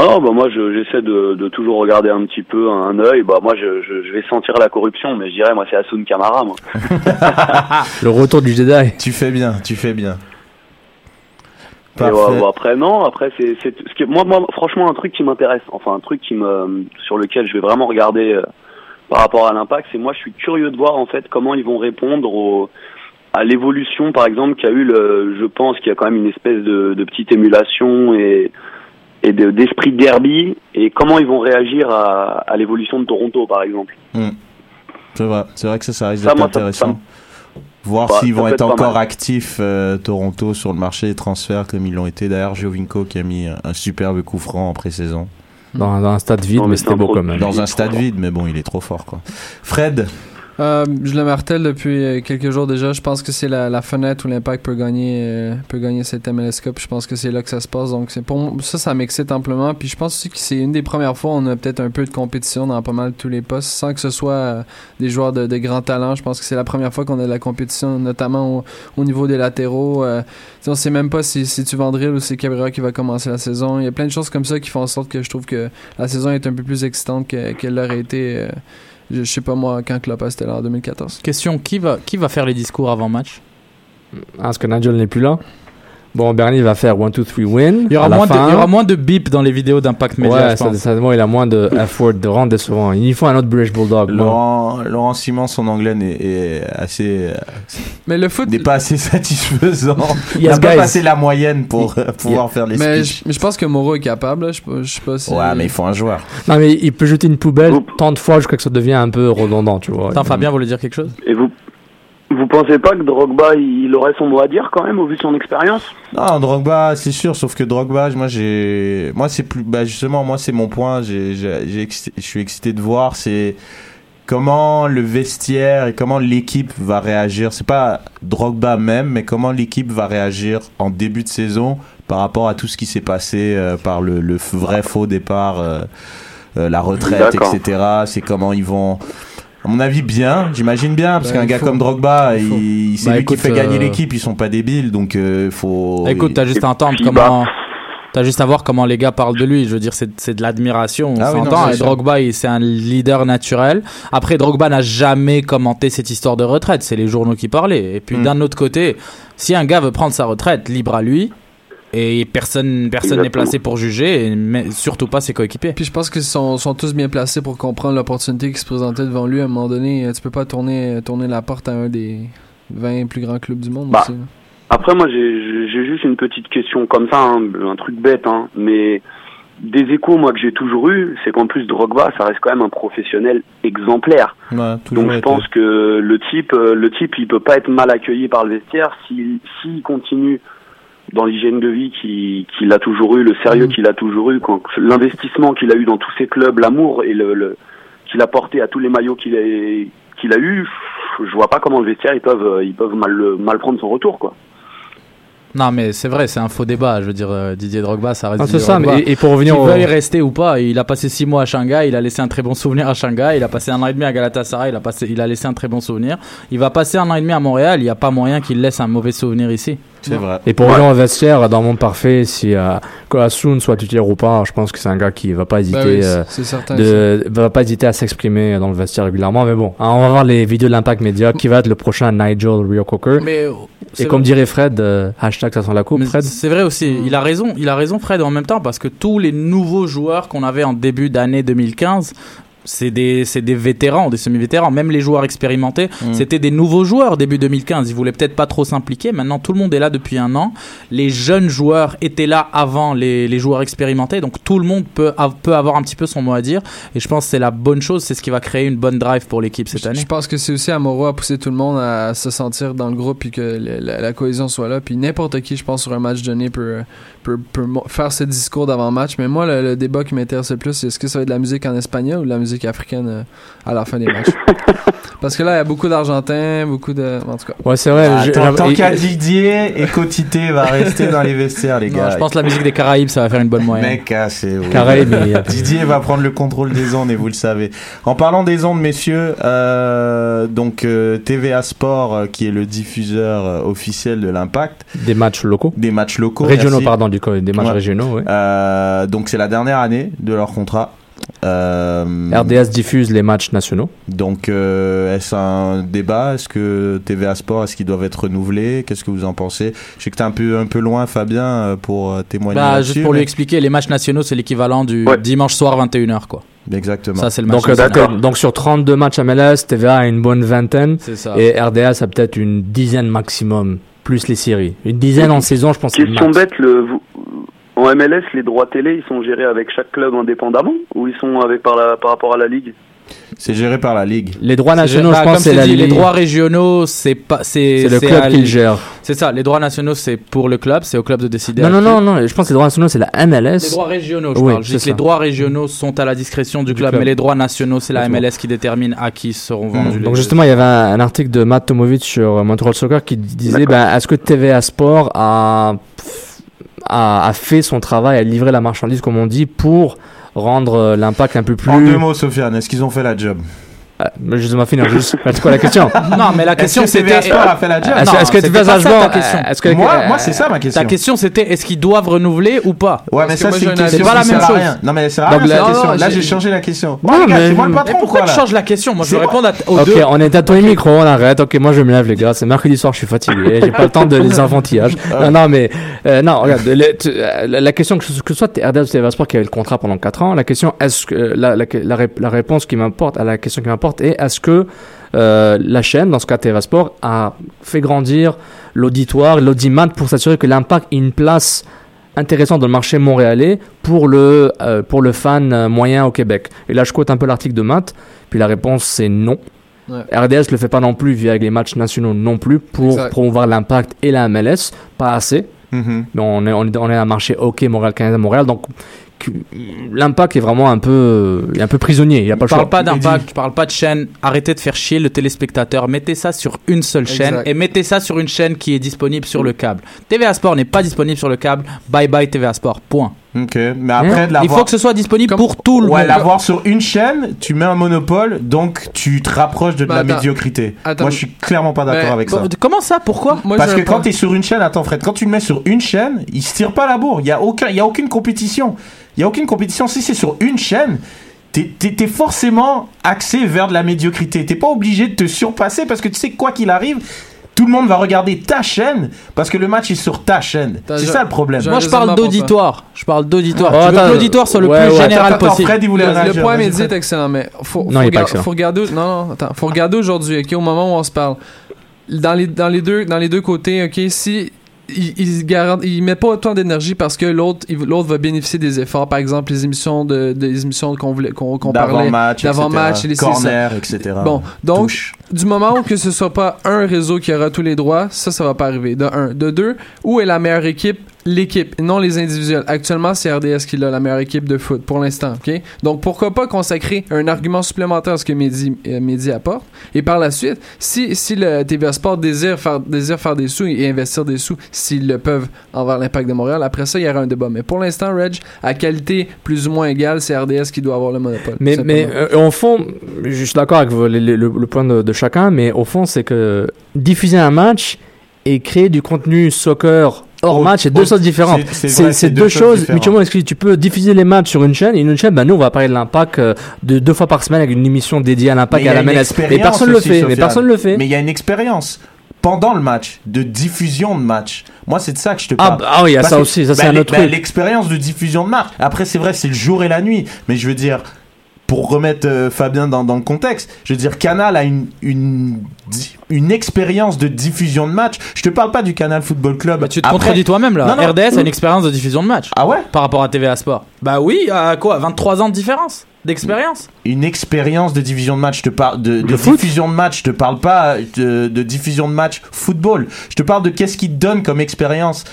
Alors, bah moi, je- j'essaie de, de toujours regarder un petit peu un œil. Bah moi, je, je, je vais sentir la corruption, mais je dirais, moi, c'est Asun Kamara, moi. Le retour du Jedi. Tu fais bien, tu fais bien. Ouais, après, non, après, c'est, c'est, ce qui, moi, moi, franchement, un truc qui m'intéresse, enfin, un truc qui me, sur lequel je vais vraiment regarder euh, par rapport à l'impact, c'est moi, je suis curieux de voir, en fait, comment ils vont répondre au, à l'évolution, par exemple, qu'a eu le, je pense qu'il y a quand même une espèce de, de petite émulation et, et de, d'esprit de derby, et comment ils vont réagir à, à l'évolution de Toronto, par exemple. C'est vrai, c'est vrai que ça, ça risque d'être intéressant. ça- Voir s'ils vont être encore mal. actifs, euh, Toronto, sur le marché des transferts, comme ils l'ont été. D'ailleurs, Giovinco qui a mis un, un superbe coup franc en pré-saison. Dans, dans un stade vide, Non, mais mais c'est c'était beau quand même. Dans un stade vide, mais bon, il est trop fort, quoi. Fred, Euh, je le martèle depuis euh, quelques jours déjà. Je pense que c'est la, la fenêtre où l'Impact peut gagner, euh, peut gagner cette MLS Cup. Je pense que c'est là que ça se passe. Donc c'est pour ça, ça m'excite amplement. Puis je pense aussi que c'est une des premières fois où on a peut-être un peu de compétition dans pas mal tous les postes, sans que ce soit euh, des joueurs de, de grand talent. Je pense que c'est la première fois qu'on a de la compétition, notamment au, au niveau des latéraux. On sait même pas si, si tu Vandril ou si c'est Cabrera qui va commencer la saison. Il y a plein de choses comme ça qui font en sorte que je trouve que la saison est un peu plus excitante que- qu'elle l'aurait été. Je, sais pas moi quand Klopp était là en 2014. Question, qui va, qui va faire les discours avant match Ah, Est-ce que Nigel n'est plus là Bon, Bernie va faire 1, 2, 3 win. il y, aura moins de, il y aura moins de bip dans les vidéos d'impact média, Ouais, je ça, pense. certainement, il a moins de effort, de rendre décevant. Il faut un autre British Bulldog. Bon. Laurent, Laurent Simon, son anglais n'est est assez, Mais le foot. n'est pas assez satisfaisant. Il n'a pas passé la moyenne pour euh, pouvoir faire les Mais je, mais je pense que Moreau est capable. Je, je sais pas si. Ouais, mais il faut un joueur. Non, mais il peut jeter une poubelle Oups. tant de fois jusqu'à ce que ça devient un peu redondant, tu vois. Attends, Fabien voulait dire quelque chose? Et vous, Vous pensez pas que Drogba, il aurait son mot à dire quand même au vu de son expérience? Non, Drogba, c'est sûr, sauf que Drogba, moi j'ai, moi c'est plus, bah justement, moi c'est mon point, excité- je suis excité de voir, c'est comment le vestiaire et comment l'équipe va réagir. C'est pas Drogba même, mais comment l'équipe va réagir en début de saison par rapport à tout ce qui s'est passé euh, par le, le vrai faux départ, euh, euh, la retraite, etc. C'est comment ils vont. À mon avis, bien, j'imagine bien, parce Ben, qu'un il gars faut. comme Drogba, Il il, c'est Bah, lui écoute, qui fait gagner euh, l'équipe, ils sont pas débiles, donc euh, faut. Écoute, t'as juste à entendre comment. T'as juste à voir comment les gars parlent de lui. Je veux dire, c'est c'est de l'admiration. On Ah oui, non, s'entend. c'est Et. Drogba, il- c'est un leader naturel. Après, Drogba n'a jamais commenté cette histoire de retraite. C'est les journaux qui parlaient. Et puis, Mm. d'un autre côté, si un gars veut prendre sa retraite, libre à lui. Et personne personne n'est placé pour juger, et mais surtout pas ses coéquipiers. Puis je pense qu'ils sont, sont tous bien placés pour comprendre l'opportunité qui se présentait devant lui. À un moment donné, euh, tu peux pas tourner, tourner la porte à un des 20 plus grands clubs du monde Bah, aussi. Après, moi, j'ai juste une petite question comme ça, hein, un truc bête, hein, mais des échos, moi, que j'ai toujours eu, c'est qu'en plus, Drogba, ça reste quand même un professionnel exemplaire. Ouais, Donc, je été. pense que le type, euh, le type, il peut pas être mal accueilli par le vestiaire s'il s'il continue dans l'hygiène de vie qu'il a toujours eu, le sérieux Mhm. qu'il a toujours eu, quand- l'investissement qu'il a eu dans tous ses clubs, l'amour et le, le- qu'il a porté à tous les maillots qu'il a, qu'il a eu, je vois pas comment le vestiaire ils peuvent, ils peuvent mal, le- mal prendre son retour, quoi. Non, mais c'est vrai, c'est un faux débat. Je veux dire, euh, Didier Drogba, ça reste Ah, c'est Didier ça, Drogba. mais et, pour revenir Qu'il au... veuille rester ou pas, il a passé six mois à Shanghai, il a laissé un très bon souvenir à Shanghai, il a passé un an et demi à Galatasaray, il a, passé, il a laissé un très bon souvenir. Il va passer un an et demi à Montréal, il n'y a pas moyen qu'il laisse un mauvais souvenir ici. C'est vrai. Et pour revenir au vestiaire, dans mon parfait, si euh, soit titulaire ou pas, je pense que c'est un gars qui va pas hésiter, oui, euh, certain. de, va pas hésiter à s'exprimer dans le vestiaire régulièrement. Mais bon, hein, on va voir les vidéos de l'impact média qui va être le prochain Nigel Rio Cocker. Mais Et comme dirait Fred, euh, hashtag ça sent la coupe, Mais Fred. C'est vrai aussi, il a raison, il a raison Fred en même temps parce que tous les nouveaux joueurs qu'on avait en début d'année 2015, c'est des, c'est des vétérans, des semi-vétérans, même les joueurs expérimentés, Mm. c'était des nouveaux joueurs début 2015, ils voulaient peut-être pas trop s'impliquer, maintenant tout le monde est là depuis un an, les jeunes joueurs étaient là avant les, les joueurs expérimentés, donc tout le monde peut, av- peut avoir un petit peu son mot à dire, et je pense que c'est la bonne chose, c'est ce qui va créer une bonne drive pour l'équipe cette année. Je pense que c'est aussi Amoro à pousser tout le monde à se sentir dans le groupe puis que le- la, la cohésion soit là. Puis n'importe qui, je pense, sur un match donné peut, peut, peut faire ce discours d'avant-match. Mais moi, le, le débat qui m'intéresse le plus, c'est est-ce que ça va être de la musique en espagnol ou de la musique africaine euh, à la fin des matchs. Parce que là, il y a beaucoup d'Argentins, beaucoup de... En tout cas. Ouais, c'est vrai. Ah, tant tant et- qu'à Didier et Cotité va rester dans les vestiaires, les Non, gars. je pense que la musique des Caraïbes, ça va faire une bonne moyenne. Mec, ah, c'est. Caraïbes, mais il y a- Didier va prendre le contrôle des ondes et vous le savez. En parlant des ondes, messieurs, euh, donc euh, TVA Sport, euh, qui est le diffuseur euh, officiel de l'Impact, des matchs locaux. des matchs locaux. Régionaux, merci. pardon, du coup, des matchs Ouais. régionaux, ouais. Euh, donc c'est la dernière année de leur contrat. Euh, RDS diffuse les matchs nationaux. Donc euh, est-ce un débat? Est-ce que TVA Sport, est-ce qu'ils doivent être renouvelés? Qu'est-ce que vous en pensez? Je sais que t'es un peu un peu loin, Fabien, euh, pour témoigner Bah, juste pour lui expliquer, les matchs nationaux, c'est l'équivalent du Ouais. dimanche soir 21h, quoi. Exactement. Ça, c'est le match Donc, sur 32 matchs MLS, TVA a une bonne vingtaine. C'est ça. Et RDS a peut-être une dizaine maximum, plus les séries. Une dizaine en saison, je pense que c'est le Question bête, le, vous- en MLS, les droits télé, ils sont gérés avec chaque club indépendamment ou ils sont avec par, la, par rapport à la ligue? C'est géré par la ligue. Les droits nationaux, je pense, c'est la dit, les ligue. droits régionaux, c'est pas, c'est, le club qui le gère. C'est ça, les droits nationaux, c'est pour le club, c'est au club de décider. Non, non, non, non, je pense que les droits nationaux, c'est la MLS. Les droits régionaux, je Oui, parle. Je dis c'est que les droits régionaux sont à la discrétion du, Du club, club. mais les droits nationaux, c'est la Exactement. MLS qui détermine à qui seront vendus. les- Donc justement, il y avait un, un article de Matt Tomovic sur euh, Montreal Soccer qui disait ben, est-ce que TVA Sport a, a, a fait son travail, a livré la marchandise, comme on dit, pour rendre euh, l'impact un peu plus... En deux mots, Sofiane, est-ce qu'ils ont fait la job? Je vais finir juste. C'est quoi la question Non, mais la question, Est-ce que TVA c'était. Sport a fait la job Est-ce non, est-ce que c'était TVA Sport... Est-ce que, Moi, euh, moi c'est ça ma question. Ta question, c'était est-ce qu'ils doivent renouveler ou pas Ouais, mais ça, c'est. C'est pas la même chose. Non, mais cette non, question. Là, j'ai- changé la question. Non, mais- c'est pourquoi quoi, tu changes la question Moi, je C'est à- aux Ok, deux. on est à ton micro, on arrête. Ok, moi je me lève les gars. C'est mercredi soir, je suis fatigué. J'ai pas le temps de les enfantillages. Non, non, mais euh, non, regarde. euh, la, la question que, ce- soit RDS ou TVA Sport qui avait le contrat pendant 4 ans, la question est-ce que la, la, la, la réponse qui m'importe à la question qui m'importe est est-ce que euh, la chaîne, dans ce cas TVA Sport, a fait grandir l'auditoire, l'audimat pour s'assurer que l'impact ait une place intéressante dans le marché montréalais pour le euh, pour le fan euh, moyen au Québec. Et là, je quote un peu l'article de Matt. Puis la réponse c'est non. Ouais. RDS le fait pas non plus via les matchs nationaux non plus pour Exact. promouvoir l'impact et la MLS, pas assez. Mhm. Mais on est, on est, on est un marché OK Montréal Canada Montréal donc l'impact est vraiment un peu il est un peu prisonnier, il y a pas Tu choix. parles pas d'impact, tu parles pas de chaîne. Arrêtez de faire chier le téléspectateur. Mettez ça sur une seule chaîne Exact. et mettez ça sur une chaîne qui est disponible sur le câble. TVA Sport n'est pas disponible sur le câble. Bye bye TVA Sport. Point. Ok, mais après de Il faut que ce soit disponible Comme- pour tout le Ouais, monde. l'avoir sur une chaîne, tu mets un monopole, donc tu te rapproches de, de Bah, la attends. médiocrité. Attends. Moi, je suis clairement pas d'accord Mais- avec ça. Comment ça? Pourquoi? Moi, Parce que quand point. t'es sur une chaîne, attends Fred, quand tu le mets sur une chaîne, il se tire pas la bourre. Il y a aucun, il y a aucune compétition. Il y a aucune compétition. Si c'est sur une chaîne, t'es, forcément axé vers de la médiocrité. T'es pas obligé de te surpasser parce que tu sais que quoi qu'il arrive, tout le monde va regarder ta chaîne parce que le match est sur ta chaîne. C'est ça le problème. Moi, je parle d'auditoire. Je parle d'auditoire. Oh, tu veux que l'auditoire soit le ouais, plus ouais, général Attends, possible? Fred, il voulait Le, réagir. le Fred. est excellent, mais faut, il est pas gar- excellent. faut regarder. Non, non, attends, faut regarder aujourd'hui, ok, au moment où on se parle. Dans les, dans les deux, dans les deux côtés, ok, si il, il, garant- il met pas autant d'énergie parce que l'autre, l'autre va bénéficier des efforts, par exemple les émissions de, des émissions qu'on voulait, qu'on, qu'on parlait. Etc. et les- corner, etc. Bon, donc Touche. du moment où que ce soit pas un réseau qui aura tous les droits, ça, ça va pas arriver. De un. De deux, où est la meilleure équipe? L'équipe, non les individuels. Actuellement, c'est RDS qui a la meilleure équipe de foot pour l'instant, ok? Donc pourquoi pas consacrer un argument supplémentaire à ce que Mehdi, euh, Mehdi apporte, et par la suite, si, si le TVA Sport désire faire, désire faire des sous et investir des sous, s'ils le peuvent envers l'impact de Montréal, après ça, il y aura un débat. Mais pour l'instant, Reg, à qualité plus ou moins égale, c'est RDS qui doit avoir le monopole. Mais, mais euh, au fond, je suis d'accord avec vous, le, le- le point de, de chacun, mais au fond, c'est que diffuser un match et créer du contenu soccer hors match, c'est deux choses différentes. c'est- vrai, c'est deux, choses mutuellement exclusives. Tu peux diffuser les matchs sur une chaîne? Et une autre chaîne, bah nous, on va parler de l'impact euh, de deux fois par semaine avec une émission dédiée à l'impact et à la menace. Mais personne le fait. Mais personne le fait. Mais il y a une expérience pendant le match, de diffusion de match. Moi, c'est de ça que je te Ah, parle. bah, ah oui, il y a Parce ça aussi. Ça, c'est bah, un autre bah, truc. L'expérience de diffusion de match. Après, c'est vrai, c'est le jour et la nuit. Mais je veux dire, pour remettre euh, Fabien dans, dans le contexte, je veux dire, Canal a une, une, expérience de diffusion de match. Je te parle pas du Canal Football Club. Bah, tu te Après- contredis toi-même là. Non, non. RDS a une expérience de diffusion de match Ah ouais par rapport à TVA Sport. Bah oui, à quoi 23 ans de différence d'expérience Une expérience de division de match. Je te parle de, diffusion de match. Je te parle pas de, de diffusion de match football. Je te parle de qu'est-ce qui te donne comme expérience.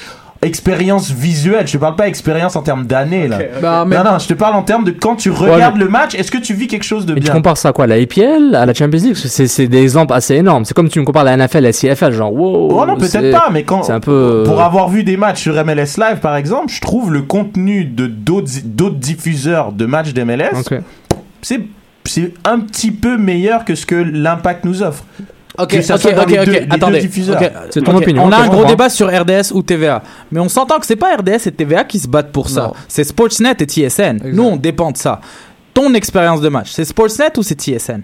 Expérience visuelle, je te parle pas expérience en termes d'années là. Ben, mais- Non, non, je te parle en termes de quand tu regardes le match, est-ce que tu vis quelque chose de Et tu bien? compares ça à quoi? À La IPL, à la Champions League? Parce que C'est c'est des exemples assez énormes. C'est comme tu me compares la NFL, la CFL, genre wow. Oh non, c'est- peut-être pas, mais quand C'est un peu. euh, pour avoir vu des matchs sur MLS Live par exemple, je trouve le contenu de d'autres d'autres diffuseurs de matchs d'MLS, c'est un petit peu meilleur que ce que l'Impact nous offre. Ok, Que ça ok, soit dans ok, Attendez. C'est ton opinion, On a un gros comprends. débat sur RDS ou TVA, mais on s'entend que c'est pas RDS et TVA qui se battent pour ça. C'est Sportsnet et TSN. Exact. Nous, on dépend de ça. Ton expérience de match, c'est Sportsnet ou c'est TSN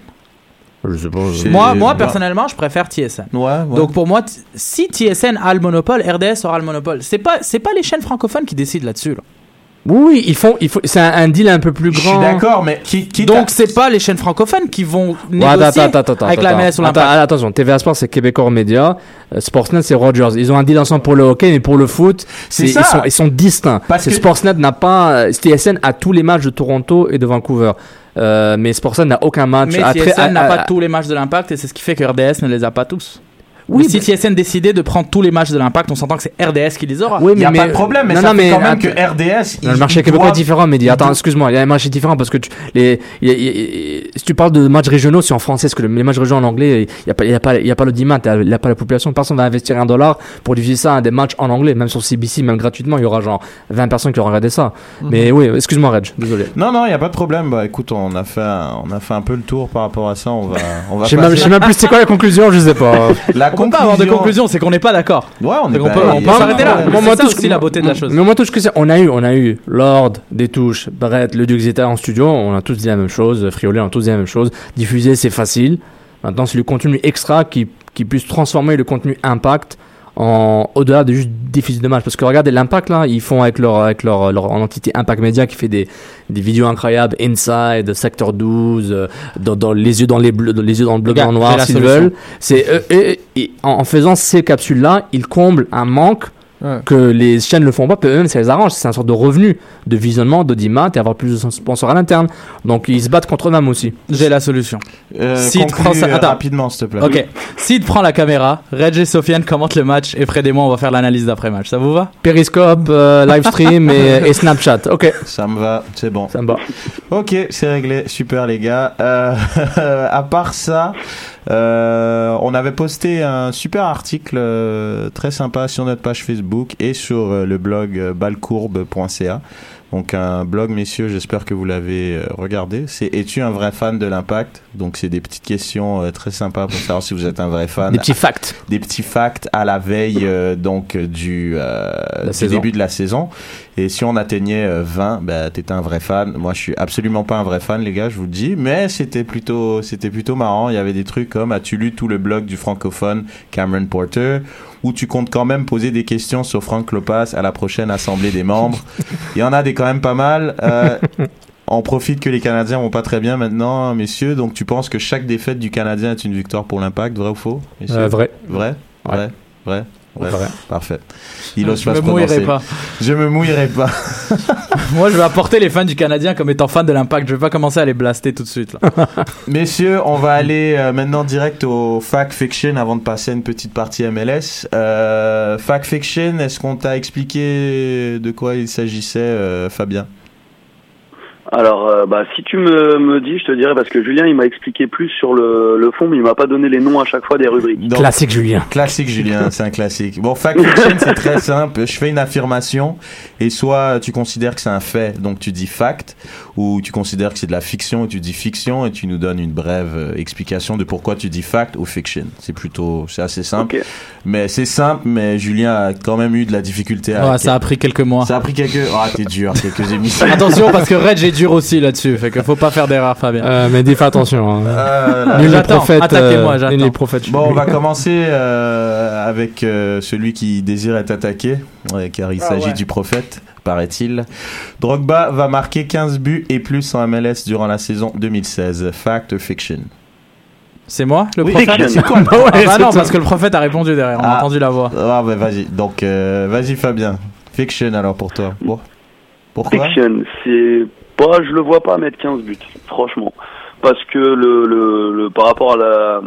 Je sais pas. Moi, moi personnellement, je préfère TSN. Ouais, ouais. Donc pour moi, t- si TSN a le monopole, RDS aura le monopole. C'est pas, c'est pas les chaînes francophones qui décident là-dessus. là. Oui, ils font, il faut, c'est un, un deal un peu plus je suis grand. d'accord, mais qui, qui Donc c'est pas les chaînes francophones qui vont Ouais, négocier attends, attends, attends, avec la. MLS ou Attends, l'impact. Attention, TVA Sport c'est Québécois Média, euh, Sportsnet c'est Rogers. Ils ont un deal ensemble pour le hockey, mais pour le foot, C'est ils sont, ils sont distincts. Parce que- Sportsnet n'a pas, euh, TSN a tous les matchs de Toronto et de Vancouver, euh, mais Sportsnet n'a aucun match. Mais TSN n'a à- pas tous les matchs de l'impact et c'est ce qui fait que RDS ne les a pas tous. Oui, si mais- TSN décidait de prendre tous les matchs de l'impact, on s'entend que c'est RDS qui les aura. Oui, il y a mais- pas de problème, mais non, ça non, fait mais quand même que RDS Non, le marché québécois doit- est différent, mais dis, attends, doit- excuse-moi, il y a un marché différent parce que tu, les, y y si tu parles de matchs régionaux, c'est en français, parce que le- les matchs régionaux en anglais, il n'y a pas, il y a pas, il y a pas l'audimat, il n'y a pas la population, personne va investir un dollar pour diffuser ça à des matchs en anglais, même sur CBC, même gratuitement, il y aura genre 20 personnes qui auront regardé ça. Mhm. Mais oui, excuse-moi, Reg, désolé. Non, non, il y a pas de problème. Bah écoute, on a fait, un, on a fait un peu le tour par rapport à ça. On va, on va Je sais même, je sais même plus c'est quoi la conclusion, je sais pas. La peut pas avoir de conclusion, c'est qu'on n'est pas d'accord. Ouais, on est Donc on pas- peut, on s'arrêter là. Moi, c'est ça tout ce aussi que- la beauté de la chose. Mais moi, tout ce que c'est, on a eu, on a eu Lord, Détouche, Brett, le Duc Zeta en studio, on a tous dit la même chose, Friolet, on a tous dit la même chose. Diffuser, c'est facile. Maintenant, c'est le contenu extra qui, qui puisse transformer le contenu impact en, au-delà de juste diffuser de matchs. Parce que regardez, l'impact, là, ils font avec leur, avec leur, leur entité Impact Media qui fait des, des vidéos incroyables, Inside, Sector 12, euh, dans, dans les yeux dans les bleus, dans les yeux dans le bleu, j'ai noir, s'ils veulent. C'est, et- et en, en faisant ces capsules-là, ils comblent un manque Ouais. que les chaînes le font pas, peut même ça les arrange. C'est un sorte de revenu, de visionnement, d'audimat et avoir plus de sponsors à l'interne. Donc ils se battent contre eux-mêmes aussi. J'ai la solution. Euh, Si tu conclue, prends ça- euh, attends. rapidement, s'il te plaît. Ok. Sid prend la caméra, Reg et Sofiane commentent le match et Fred et moi on va faire l'analyse d'après-match. Ça vous va? Periscope, euh, livestream et, et Snapchat. Ok, Ça me va, c'est bon. ça me va. Ok, c'est réglé. Super, les gars. Euh, à part ça, euh, on avait posté un super article euh, très sympa sur notre page Facebook et sur euh, le blog euh, balcourbe.ca. Donc un blog, messieurs, j'espère que vous l'avez euh, regardé. C'est Es-tu un vrai fan de l'impact? Donc c'est des petites questions très sympas pour savoir si vous êtes un vrai fan. Des petits facts. des petits facts à la veille euh, donc du, euh, début de la saison. Et si on atteignait euh, 20, bah, t'étais un vrai fan. Moi, je suis absolument pas un vrai fan, les gars, je vous le dis. Mais c'était plutôt, c'était plutôt marrant. Il y avait des trucs comme As-tu lu tout le blog du francophone Cameron Porter où tu comptes quand même poser des questions sur Frank Lopas à la prochaine assemblée des membres. Il y en a des quand même pas mal. Euh, on profite que les Canadiens vont pas très bien maintenant, messieurs. Donc tu penses que chaque défaite du Canadien est une victoire pour l'Impact, vrai ou faux Euh, vrai. Vrai? Ouais. Vrai? Vrai? Ouais. Parfait. Il ose Je pas me se mouillerai pas. Je me mouillerai pas. Moi je vais apporter les fans du Canadien comme étant fans de l'impact. Je vais pas commencer à les blaster tout de suite là. Messieurs, on va aller euh, maintenant direct au fact fiction avant de passer à une petite partie MLS. Euh, fact fiction, est-ce qu'on t'a expliqué de quoi il s'agissait, euh, Fabien? Alors, euh, bah, si tu me, me dis, je te dirais, parce que Julien, il m'a expliqué plus sur le, le fond, mais il m'a pas donné les noms à chaque fois des rubriques. Donc, Classique Julien. Classique Julien, c'est un classique. Bon, fact fiction, c'est très simple. Je fais une affirmation et soit tu considères que c'est un fait, donc tu dis fact, ou tu considères que c'est de la fiction et tu dis fiction et tu nous donnes une brève euh, explication de pourquoi tu dis fact ou fiction. C'est plutôt, c'est assez simple. Mais c'est simple, mais Julien a quand même eu de la difficulté à. Ouais, ça a pris quelques mois. Ça a pris quelques. Ah, t'es dur, quelques émissions. Attention parce que Reg est dur aussi là-dessus. Fait qu'il faut pas faire d'erreur Fabien. Euh, mais dis fais attention. Hein. Euh, les j'attends. prophètes. Attaquez-moi, euh, j'attends. nul les prophètes. Bon, on va commencer euh, avec euh, celui qui désire être attaqué, ouais, car il Ah s'agit ouais. du prophète, paraît-il. Drogba va marquer 15 buts et plus en MLS durant la saison 2016. Fact or fiction? C'est moi le Oui, prophète? fiction. C'est quoi Ah bah non parce que le prophète a répondu derrière. On a Ah. entendu la voix. Ah, bah vas-y. Donc, euh, vas-y, Fabien. Fiction alors pour toi. Bon. Pourquoi Fiction, c'est pas, je le vois pas mettre 15 buts, franchement. Parce que le, le, le par rapport à la,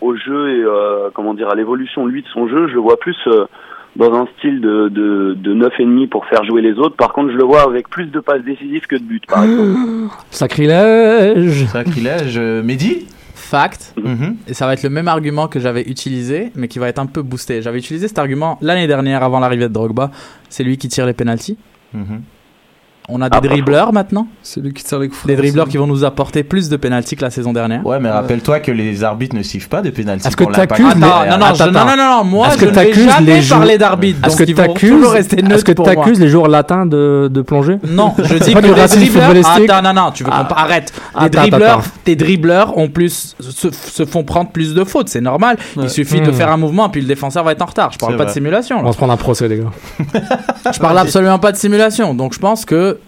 au jeu et euh, comment dire à l'évolution lui de son jeu, je le vois plus euh, dans un style de de, de 9 et demi pour faire jouer les autres. Par contre, je le vois avec plus de passes décisives que de buts, par exemple. Sacrilège. Sacrilège. euh, Mehdi Fact. Mhm. Et ça va être le même argument que j'avais utilisé, mais qui va être un peu boosté. J'avais utilisé cet argument l'année dernière avant l'arrivée de Drogba. C'est lui qui tire les penalties. Mhm. On a des Ah, dribbleurs maintenant. C'est lui qui tire les coups Des dribbleurs qui vont nous apporter plus de penalties que la saison dernière. Ouais, mais rappelle-toi que les arbitres ne sifflent pas de pénalty. Est-ce que t'accuses les- non, non, Attends, je- non, attends. non, non, non, moi je ne vais jamais les parler d'arbitre. Est-ce que t'accuses Est-ce que t'accuses les joueurs latins de, de plonger Non, je dis pas que les dribbleurs. Attends, non, non, tu veux Ah. qu'on arrête. Les Attends, dribbleurs, attends. tes dribbleurs ont plus se, se font prendre plus de fautes, c'est normal. Ouais. Il suffit de Hmm. faire un mouvement puis le défenseur va être en retard. Je parle pas de simulation. On va se prendre un procès, les gars. Je parle absolument pas de simulation. Donc je pense que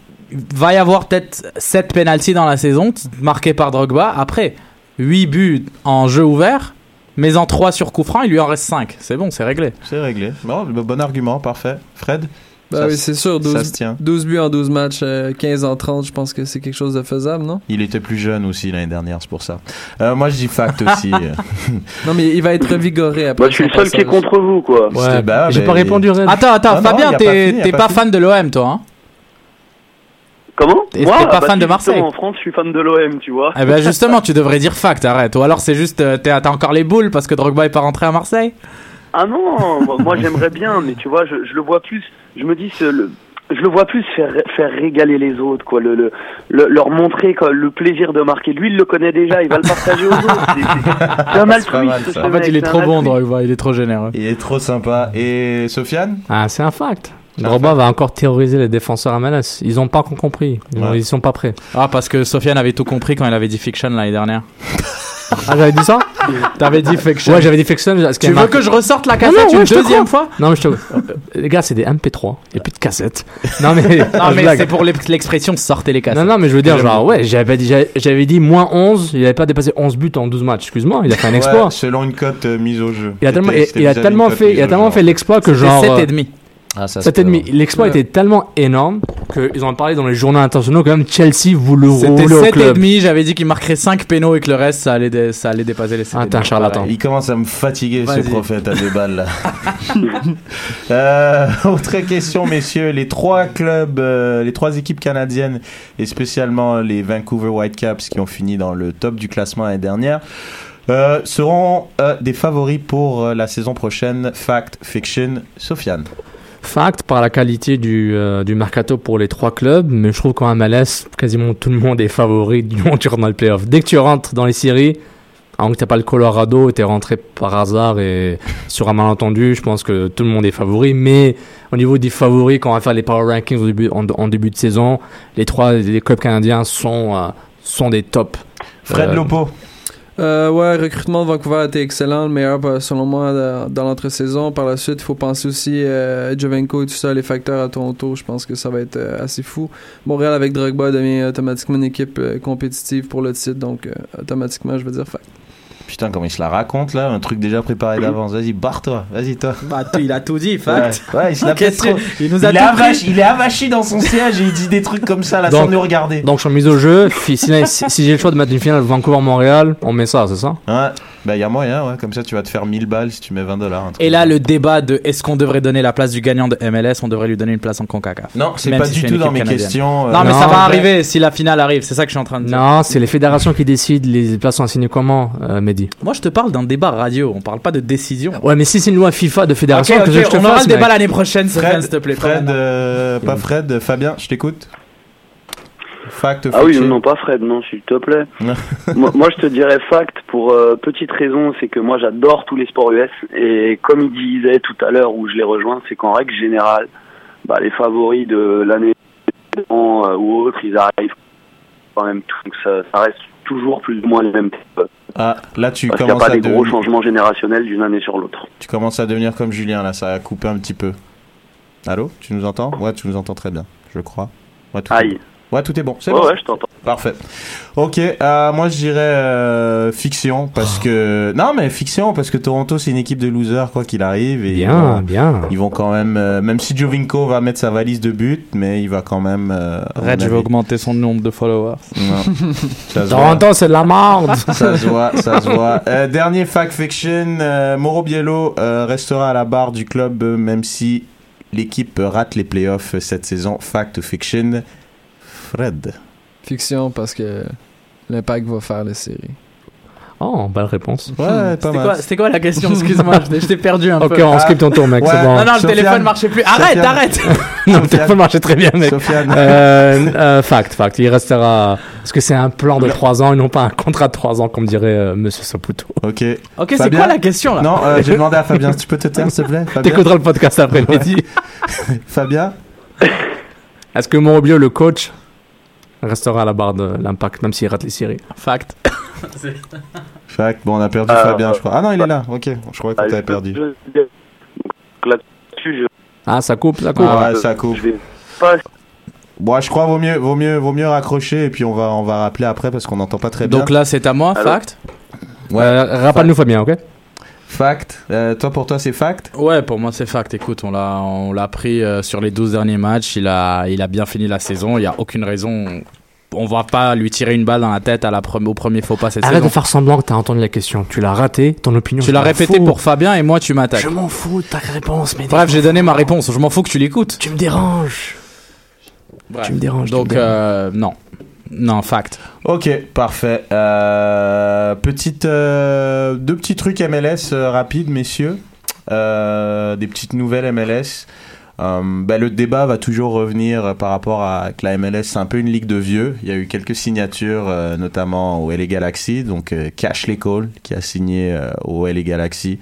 va y avoir peut-être 7 penalties dans la saison marqués par Drogba. Après 8 buts en jeu ouvert, mais en 3 sur coup franc, il lui en reste 5. C'est bon, c'est réglé. C'est réglé. Bon, bon argument, parfait. Fred Bah Ça oui, se- c'est sûr. 12, Ça se tient. 12 buts en 12 matchs, euh, 15 en 30, je pense que c'est quelque chose de faisable, non? Il était plus jeune aussi l'année dernière, c'est pour ça. Euh, moi, je dis fact aussi. euh. Non, mais il va être revigoré après. Moi, je suis le seul qui est passage. contre vous, quoi. C'était- bah, J'ai bah, pas répondu. Attends, attends, Non, Fabien, t'es pas pas fan de l'OM, toi hein? Comment Est-ce Moi, t'es pas bah, fan de Marseille justement, En France, je suis fan de l'OM, tu vois. Eh ben justement, tu devrais dire fact, arrête. Ou alors c'est juste, euh, t'as encore les boules parce que Drogba est pas rentré à Marseille Ah non, moi, j'aimerais bien, mais tu vois, je, je le vois plus. Je me dis, le, je le vois plus faire, faire régaler les autres, quoi. Le, le, le- leur montrer quoi, le plaisir de marquer. Lui, il le connaît déjà, il va le partager aux autres. C'est- un altruiste. En fait, il est c'est trop bon. Drogba, il est trop généreux. Il est trop sympa. Et Sofiane? Ah, c'est un fact. Drogba va encore terroriser les défenseurs à MLS. Ils ont pas encore compris. Ils, Ouais. ils sont pas prêts. Ah, parce que Sofiane avait tout compris quand il avait dit fiction l'année dernière. Ah, j'avais dit ça? T'avais dit fiction. Ouais, j'avais dit fiction. tu veux que je ressorte la Non, cassette non, ouais, une je te deuxième fois? Non, mais je te... euh, Les gars, c'est des MP3. Il n'y a plus de cassettes. Non, mais. Non, mais c'est pour l'ex- l'expression sortez les cassettes. Non, non, mais je veux dire, genre, ouais, j'avais dit, j'avais- dit moins 11, il avait pas dépassé 11 buts en 12 matchs. Excuse-moi, il a fait un exploit. Ouais, selon une cote euh, mise au jeu. Il a tellement, il, il a fait, il a tellement fait l'exploit que genre. 7 euh, et demi. Ah, ça, Cet ennemi, l'exploit Ouais. était tellement énorme qu'ils en ont parlé dans les journaux internationaux que même Chelsea voulait le C'était rouler au 7 et demi, j'avais dit qu'il marquerait 5 pénaux et que le reste, ça allait, dé- ça allait dépasser les 7 Ah, t'es un charlatan. Il commence à me fatiguer, ce prophète à deux balles, là. Euh, autre question, messieurs. Les trois clubs, euh, les trois équipes canadiennes, et spécialement les Vancouver Whitecaps qui ont fini dans le top du classement l'année dernière, euh, seront euh, des favoris pour euh, la saison prochaine. Fact, fiction, Sofiane. Fact par la qualité du, euh, du mercato pour les trois clubs, mais je trouve qu'en MLS, quasiment tout le monde est favori du moment tu rentres dans le playoff. Dès que tu rentres dans les séries, avant que tu pas le Colorado, tu es rentré par hasard et sur un malentendu, je pense que tout le monde est favori. Mais au niveau des favoris, quand on va faire les power rankings au début, en, en début de saison, les trois les clubs canadiens sont, euh, sont des tops. Fred Euh, Lopo. Euh, ouais, recrutement de Vancouver a été excellent, le meilleur euh, selon moi dans, l'entre-saison. Par la suite, il faut penser aussi euh, Jovenko et tout ça, les facteurs à Toronto. Je pense que ça va être euh, assez fou. Montréal avec Drogba devient automatiquement une équipe euh, compétitive pour le titre, donc euh, automatiquement, je veux dire fact. Putain, comment il se la raconte là Un truc déjà préparé d'avance. Vas-y, barre-toi. Vas-y, toi. Bah, il a tout dit, fact. Ouais, ouais, il se la pète trop. Il nous a Il est, tout avachi, il est avachi dans son siège et il dit des trucs comme ça là Donc- sans nous regarder. Donc, je suis mise au jeu. Si, si- si j'ai le choix de mettre une finale Vancouver-Montréal, on met ça, c'est ça? Ouais, bah il y a moyen, ouais. Comme ça, tu vas te faire 1000 balles si tu mets 20 dollars. Et là, le débat de est-ce qu'on devrait donner la place du gagnant de MLS, on devrait lui donner une place en CONCACAF. Non, c'est Même pas si du tout dans mes canadienne. questions. euh, Non, mais non, ça va arriver si la finale arrive, c'est ça que je suis en train de dire. Non, c'est les fédérations qui décident les places sont assignées comment, euh, Mehdi? Moi, je te parle d'un débat radio, on parle pas de décision. Ouais, mais si c'est une loi FIFA de fédération, que je je te on aura fasse, le débat l'année prochaine, Fred, s'il te plaît. Fred, euh, pas Fred, Fabien, je t'écoute. Fact, Ah oui, non, pas Fred, non, s'il te plaît. moi, moi, je te dirais fact pour euh, petite raison, c'est que moi, j'adore tous les sports US. Et comme il disait tout à l'heure, où je les rejoins, c'est qu'en règle générale, bah, les favoris de l'année euh, ou autre, ils arrivent quand même tout. Donc ça, ça reste toujours plus ou moins les mêmes. types. Ah, là tu Parce qu'il n'y a commences, pas à des gros changements générationnels d'une année sur l'autre. tu commences à devenir comme Julien là, ça a coupé un petit peu. Allô Tu nous entends? Ouais, tu nous entends très bien, je crois. Ouais, Aïe. Ouais, tout est bon. C'est Ouais, bon. ouais, je t'entends. Parfait. Ok, euh, moi je dirais euh, fiction parce que non mais fiction parce que Toronto c'est une équipe de losers quoi qu'il arrive et Bien, bien. ils vont quand même euh, même si Jovinko va mettre sa valise de but mais il va quand même euh, Red, je vais avis- augmenter son nombre de followers. Non. ça se voit. Toronto, c'est de la merde. Ça se voit, ça se voit. Euh, dernier fact fiction, euh, Mauro Biello euh, restera à la barre du club euh, même si l'équipe rate les playoffs cette saison. Fact fiction, Fred. Fiction parce que l'impact va faire les séries. Oh, belle réponse. Ouais, pas C'était mal. quoi, c'était quoi la question? Excuse-moi, je t'ai- perdu un Ok, peu. on skip ton tour, mec, Ouais. c'est bon. Non, non, le Sofiane. téléphone marchait plus. Arrête, Sofiane. arrête Non, le téléphone marchait très bien, mec. Sofiane. Euh, euh, fact, fact. Il restera. Parce que c'est un plan de 3 ans et non pas un contrat de 3 ans, comme dirait euh, Monsieur Saputo. Ok. Ok, c'est quoi la question là? Non, euh, j'ai demandé à Fabien, tu peux te taire s'il te plaît? Fabien T'écouteras le podcast après Ouais. midi. Fabien? Est-ce que Morobio, le coach, restera à la barre de l'impact, même s'il rate les séries Fact. Fact, bon on a perdu Euh, Fabien je crois. Ah non il est là, ok. Je croyais qu'on Ah, t'avait perdu. je, Ah, ça coupe, ça coupe. Ah ouais, ça coupe. je vais pas Bon, je crois vaut mieux, vaut mieux, vaut mieux raccrocher et puis on va, on va rappeler après parce qu'on n'entend pas très bien. Donc là, c'est à moi, Allô fact ouais, Euh, Rappelle-nous, Fabien, ok? Fact. Euh, toi pour toi c'est fact? Ouais, pour moi c'est fact. Écoute, on l'a, on l'a pris euh, sur les 12 derniers matchs. Il a, il a bien fini la saison. Il y a aucune raison. On va pas lui tirer une balle dans la tête à la pre- au premier faux pas cette Arrête saison. de faire semblant que t'as entendu la question. Tu l'as raté, ton opinion. Tu je l'as m'en répété fous. pour Fabien et moi tu m'attaques. Je m'en fous de ta réponse, mais. Bref, j'ai donné ma réponse. Je m'en fous que tu l'écoutes. Tu me déranges. Bref. Tu me déranges. tu me Donc déranges. euh, non, non fact. Ok, parfait. Euh, petite, euh, deux petits trucs MLS euh, rapides, messieurs. Des petites nouvelles MLS. Euh, ben, le débat va toujours revenir par rapport à la MLS, c'est un peu une ligue de vieux. Il y a eu quelques signatures, notamment au LA Galaxy. Donc Cash Cole qui a signé au LA Galaxy.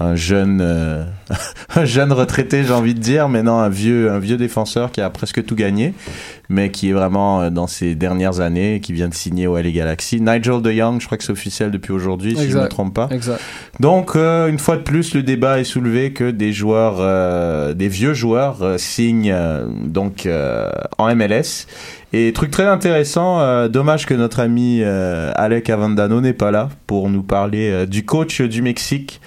Un jeune, un jeune retraité, j'ai envie de dire, mais non, un vieux, un vieux défenseur qui a presque tout gagné, mais qui est vraiment euh, dans ses dernières années, qui vient de signer au LA Galaxy. Nigel De Young, je crois que c'est officiel depuis aujourd'hui, si je ne me trompe pas. Exact. Donc, euh, une fois de plus, le débat est soulevé que des joueurs, euh, des vieux joueurs euh, signent donc euh, en MLS. Et truc très intéressant, euh, dommage que notre ami euh, Alec Avandano n'est pas là pour nous parler du coach du Mexique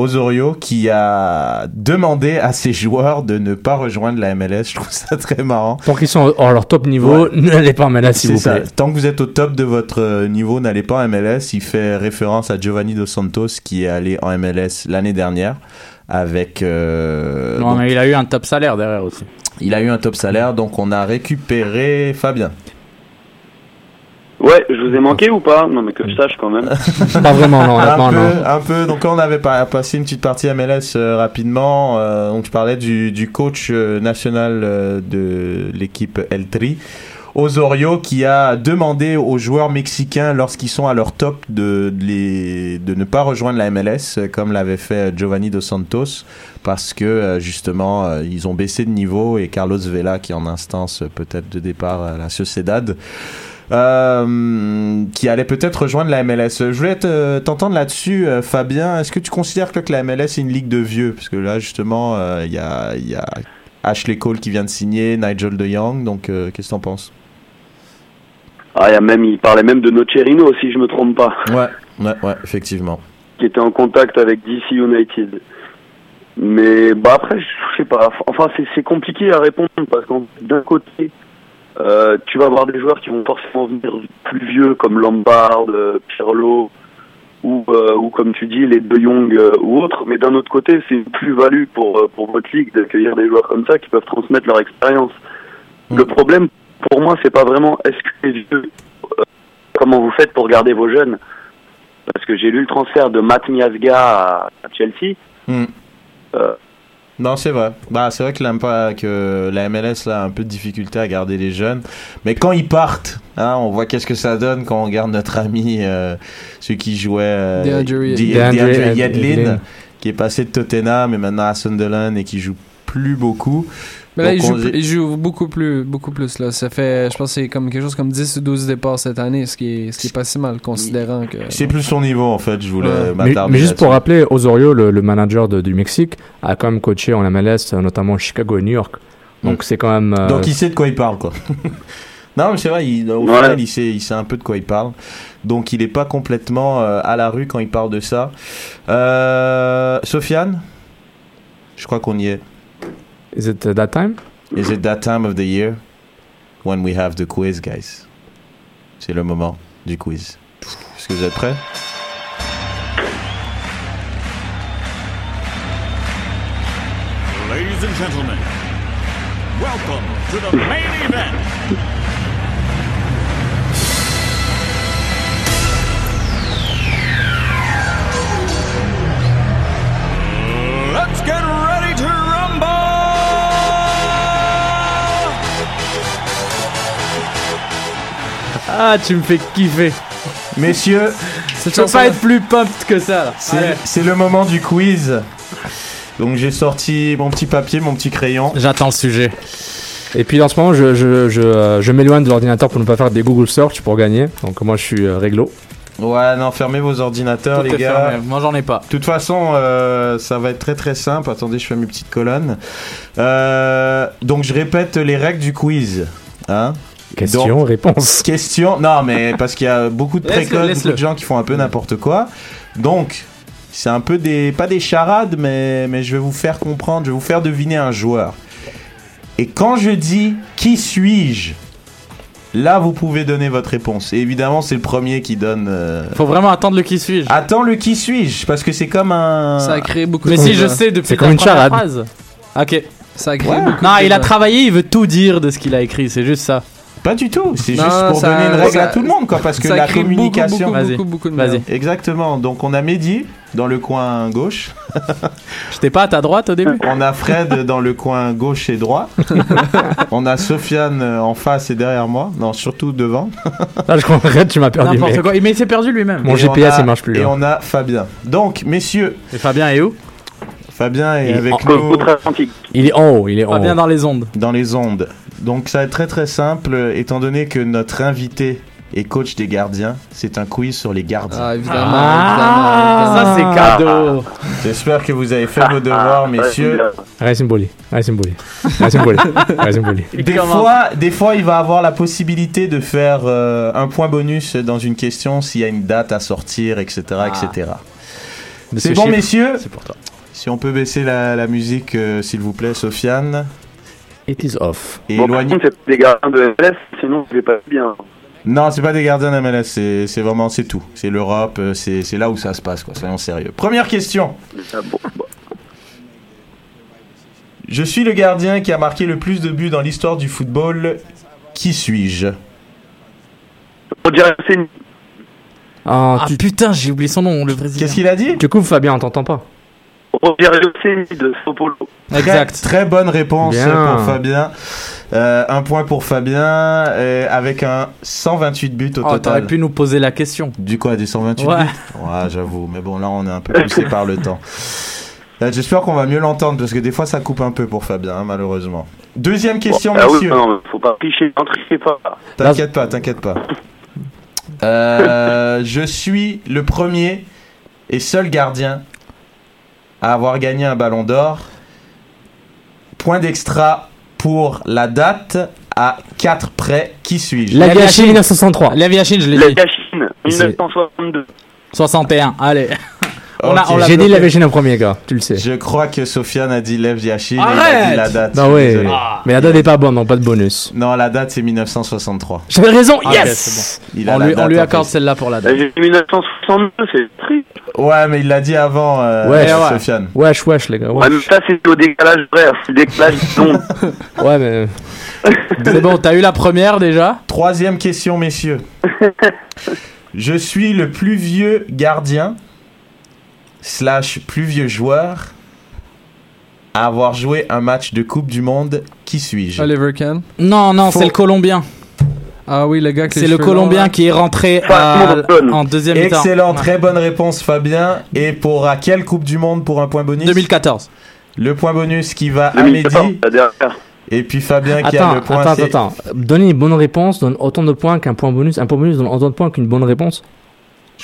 Osorio qui a demandé à ses joueurs de ne pas rejoindre la MLS. Je trouve ça très marrant. Tant qu'ils sont à leur top niveau, n'allez pas en MLS, s'il vous ça. plaît. Tant que vous êtes au top de votre euh, niveau, n'allez pas en MLS. Il fait référence à Giovanni Dos Santos qui est allé en MLS l'année dernière avec. euh, Non, donc, mais il a eu un top salaire derrière aussi. il a eu un top salaire, donc on a récupéré Fabien. Ouais, je vous ai manqué ou pas? Non, mais que je sache quand même. Pas vraiment, non, un peu, non. un peu. Donc on avait pas- passé une petite partie MLS euh, rapidement. Euh, donc je parlais du, du coach euh, national euh, de l'équipe El Tri, Osorio, qui a demandé aux joueurs mexicains lorsqu'ils sont à leur top de, de les, de ne pas rejoindre la MLS, comme l'avait fait Giovanni dos Santos, parce que euh, justement euh, ils ont baissé de niveau et Carlos Vela, qui est en instance peut-être de départ à la Sociedad euh, qui allait peut-être rejoindre la MLS. Je voulais te- t'entendre là-dessus, euh, Fabien. Est-ce que tu considères que, la MLS est une ligue de vieux? Parce que là, justement, euh, il y, a, il y a Ashley Cole qui vient de signer, Nigel De Jong. Donc, qu'est-ce que t'en penses? Ah, il y a même, il parlait même de Nocerino, si je me trompe pas, Ouais, ouais, ouais, effectivement. qui était en contact avec DC United. Mais bah après, je sais pas. Enfin, c'est c'est compliqué à répondre parce qu'en d'un côté, euh, tu vas avoir des joueurs qui vont forcément venir plus vieux comme Lombard, euh, Pirlo ou euh, ou comme tu dis les De Jong euh, ou autres. Mais d'un autre côté, c'est une plus-value pour pour votre ligue d'accueillir des joueurs comme ça qui peuvent transmettre leur expérience. Le problème pour moi, c'est pas vraiment est-ce que les vieux, comment vous faites pour garder vos jeunes Parce que j'ai lu le transfert de Matt Miazga à, Chelsea. Hmm. Non, c'est vrai. Bah, c'est vrai que, que la MLS là, a un peu de difficulté à garder les jeunes. Mais quand ils partent, hein, on voit qu'est-ce que ça donne quand on garde notre ami, euh, celui qui jouait euh. Yedlin, qui est passé de Tottenham et maintenant à Sunderland et qui joue plus beaucoup. Mais là, Donc, il joue, il beaucoup plus, beaucoup plus, là. Ça fait, je pense que c'est comme quelque chose comme 10 ou 12 départs cette année, ce qui est, ce qui est pas si mal, considérant que. C'est plus son niveau en fait, je voulais Ouais. Mais, m'attarder mais juste pour rappeler, Osorio, le, le manager de- du Mexique, a quand même coaché en MLS, notamment Chicago et New York. Donc Mm. c'est quand même. euh, Donc il sait de quoi il parle quoi. non mais c'est vrai, il, au Ouais. final il sait, il sait un peu de quoi il parle. Donc il est pas complètement euh, à la rue quand il parle de ça. Euh, Sofiane? Je crois qu'on y est. Is it uh, that time? Is it that time of the year when we have the quiz, guys? C'est le moment du quiz. Est-ce que vous êtes prêts? Ladies and gentlemen, welcome to the main event. Ah, tu me fais kiffer. Messieurs, Je peux chanson pas être plus pumped que ça. C'est le moment du quiz. Donc j'ai sorti mon petit papier, mon petit crayon. J'attends le sujet. Et puis en ce moment, je, je, je, euh, je m'éloigne de l'ordinateur pour ne pas faire des Google Search pour gagner. Donc moi, je suis euh, réglo. Ouais, non, fermez vos ordinateurs, Tout les gars. fermé. Moi, j'en ai pas. De toute façon, euh, ça va être très très simple. Attendez, je fais mes petites colonnes. Euh, donc je répète les règles du quiz. Hein Question, réponse. Question. Non, mais parce qu'il y a beaucoup de précoces, beaucoup de gens qui font un peu n'importe quoi. Donc, c'est un peu des. Pas des charades, mais, mais je vais vous faire comprendre, je vais vous faire deviner un joueur. Et quand je dis qui suis-je? Là, vous pouvez donner votre réponse. Et évidemment, c'est le premier qui donne. euh, Faut vraiment attendre le qui suis-je. Attends le qui suis-je Parce que c'est comme un. Ça a créé beaucoup Mais de si je débats. sais depuis comme une charade. phrase. Ok. Ça a créé Ouais. beaucoup Non, de il a débats. travaillé, il veut tout dire de ce qu'il a écrit, c'est juste ça. Pas du tout. C'est juste pour ça- donner une règle ça- à tout le monde, quoi. Parce que la communication. Beaucoup, beaucoup, Vas-y. beaucoup, beaucoup de Vas-y. merde. Exactement. Donc on a Mehdi dans le coin gauche. J'étais pas à ta droite au début On a Fred dans le coin gauche et droit. on a Sofiane en face et derrière moi. Non, surtout devant. Là, je crois arrête, tu m'as perdu. N'importe quoi. Mais il s'est perdu lui-même. Mon Et GPS, a- il marche plus. Et là. on a Fabien. Donc, messieurs, Et Fabien est où? Fabien est Il est avec en- nous. Il est en haut, il est en Fabien haut. dans les ondes. dans les ondes. Donc, ça va être très très simple, étant donné que notre invité est coach des gardiens. C'est un quiz sur les gardiens. Ah, évidemment, Ah, évidemment, ça c'est cadeau. J'espère que vous avez fait vos devoirs, messieurs. Racing Bully. Racing Bully. Racing Bully. Des fois, des fois, il va avoir la possibilité de faire euh, un point bonus dans une question s'il y a une date à sortir, etc., etc. Mais C'est ce bon, chiffre, messieurs C'est pour toi. Si on peut baisser la, la musique, euh, s'il vous plaît, Sofiane. It is off. Et Bon, par éloignez- contre, c'est des gardiens de MLS, sinon je vais pas bien. Non, c'est pas des gardiens d'MLS, c'est c'est vraiment, c'est tout. C'est l'Europe, euh, c'est c'est là où ça se passe, quoi. Soyons sérieux. Première question. Ah, bon, bon. Je suis le gardien qui a marqué le plus de buts dans l'histoire du football. Qui suis-je? On dirait que c'est une... Ah, Ah tu, putain, j'ai oublié son nom, le Brésilien. Qu'est-ce qu'il a dit? Tu coupes Fabien, on t'entend pas. Le Céni de Sao Paulo. Exact. Très, très bonne réponse Bien. pour Fabien. Euh, un point pour Fabien, euh, avec un 128 buts au Oh, total. t'aurais pu nous poser la question. Du quoi, des 128 Ouais. buts? Ouais, j'avoue. Mais bon, là, on est un peu poussé par le temps. Euh, J'espère qu'on va mieux l'entendre parce que des fois, ça coupe un peu pour Fabien, hein, malheureusement. Deuxième question, ah oui, non, faut pas tricher, pas. T'inquiète pas, t'inquiète pas. Euh, je suis le premier et seul gardien à avoir gagné un ballon d'or. Point d'extra pour la date à 4 près. Qui suis-je? La La Gachine. 1963. Lev Yashin, je l'ai La dit. Gachine, C'est- 1962. 61, allez. On a- Ok. on l'a J'ai dit la Gachine en premier, gars. Tu le sais. Je crois que Sofiane a dit Lev Yashin et il a Arrête dit la date. Bah ouais. Désolé. Mais la date n'est pas bonne, donc pas de bonus. Non, la date c'est 1963. J'avais raison, Ah, yes c'est Il a On lui, on accorde celle-là pour la La date. Gachine 1962, c'est triste. Ouais, mais il l'a dit avant, euh, Ouais, euh, ouais. Sofiane. Wesh, wesh, les gars. Ouais, wesh. mais ça, c'est au décalage vrai, c'est le décalage d'onde. Ouais, mais. C'est bon, t'as eu la première déjà Troisième question, messieurs. Je suis le plus vieux gardien slash plus vieux joueur à avoir joué un match de Coupe du Monde. Qui suis-je? Oliver Kahn. Non, non, Faux. c'est le Colombien. Ah oui, le gars qui C'est le Colombien qui est rentré à- en deuxième. Excellent, très bonne réponse Fabien. Et pour à quelle Coupe du Monde pour un point bonus? 2014. Le point bonus qui va à 2014, Mehdi. Et puis Fabien qui Attends, a le point. attends, c'est- attends. Donner une bonne réponse donne autant de points qu'un point bonus. Un point bonus donne autant de points qu'une bonne réponse.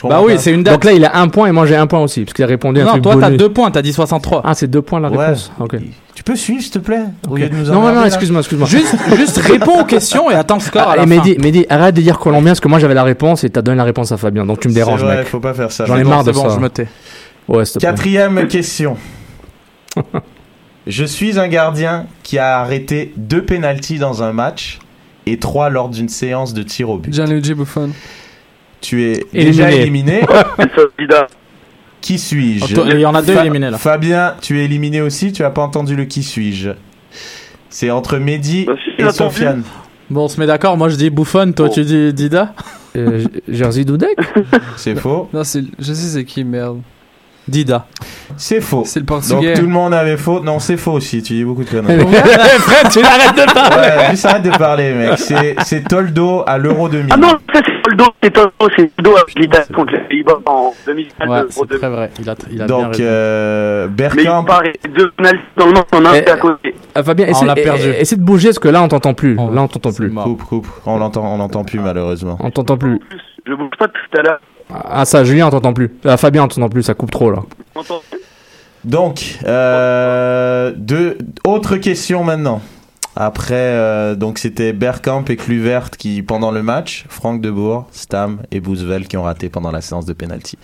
Bah oui, c'est une date. Donc là, il a un point et moi j'ai un point aussi. Parce qu'il a répondu à un non, truc toi t'as bonus. deux points, t'as dit 63. Ah, c'est deux points la Ouais. réponse. Ok. Tu peux suivre, s'il te plaît Au lieu de nous Non, non, emmerder, non, là. excuse-moi, excuse-moi. Juste, juste réponds aux questions et attends le score à Ah, la et fin. Mehdi, Mehdi, arrête de dire colombien parce que moi j'avais la réponse et t'as donné la réponse à Fabien. Donc tu me déranges, vrai, mec. faut pas faire ça. J'en ai marre de bon, ça. je me tais. Ouais, s'il te plaît. Quatrième question. Je suis un gardien qui a arrêté deux pénalties dans un match et trois lors d'une séance de tir au but. Gianluigi Buffon. Tu es Éliminé. déjà éliminé. Qui suis-je il y en a deux éliminés, là. Fabien, tu es éliminé aussi. Tu as pas entendu le qui suis-je C'est entre Mehdi Bah, et. Sofiane. Bon, on se met d'accord. Moi je dis Buffon, toi Oh. tu dis Dida. Euh, Jerzy Dudek? C'est faux. Non, c'est, je sais c'est qui, merde. Dida. C'est faux. C'est le Donc portugais. tout le monde avait faux. Non, c'est faux aussi. Tu dis beaucoup de conneries. Fred, tu l'arrêtes de parler ouais, juste arrête de parler, mec. C'est c'est Toldo à l'Euro 2000. Ah non, c'est Toldo, c'est Toldo, c'est Toldo avec l'Italie contre les Pays-Bas en 2004. Ouais, l'Euro c'est 2000. très vrai. Il a, il a bien Donc raison. euh, Mais il Bergkamp. paraît deux penalties dans le match, on a un Eh, à côté. Ah, Fabien, Ah, on l'a eh, perdu. eh, essaie de bouger parce que là on t'entend plus. Oh. Là on t'entend plus. Coupe, coupe. On l'entend, on l'entend plus malheureusement. On t'entend plus. Je bouge pas tout à l'heure. Ah ça, Julien on t'entend plus. Ah, Fabien on t'entend plus, ça coupe trop là. Donc, euh, deux autres questions maintenant. Après, euh, donc c'était Bergkamp et Kluivert qui, pendant le match, Franck Debourg, Stam et Bouzvel qui ont raté pendant la séance de penalty.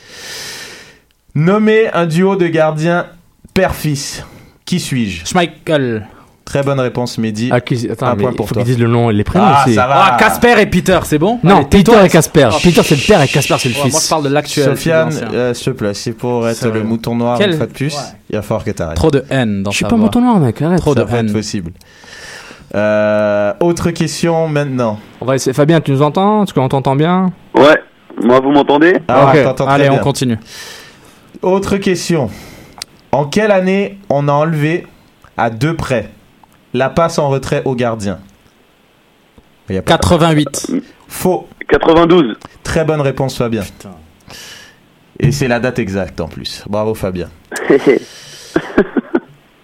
Nommez un duo de gardiens père-fils. Qui suis-je? Schmeichel. Très bonne réponse, Mehdi. Ah, qui- attends, Un mais point il pour faut toi. qu'ils disent le nom et les prénoms Ah, aussi. ça va. Ah, Casper et Peter, c'est bon Non, Allez, Peter tais-toi. et Casper. Oh, Peter c'est le père et Casper c'est le Ouais, moi je fils. parle de l'actuel. Sofiane, c'est l'ancien. euh, s'il te plaît, c'est pour être le mouton noir Quel- une fois de plus. Ouais. Il va falloir que t'arrêtes. Trop de haine dans Je suis pas voix. mouton noir mec, arrête. Trop Ça de va être haine. possible. Euh, autre question maintenant. On va essayer. Fabien, tu nous entends Est-ce qu'on t'entend bien Ouais, moi vous m'entendez Ah, Ok. t'entends très Allez, on bien. continue. Autre question. En quelle année on a enlevé à deux près la passe en retrait au gardien Il y a pas- 88. Faux. 92. Très bonne réponse, Fabien. Et c'est la date exacte en plus. Bravo, Fabien.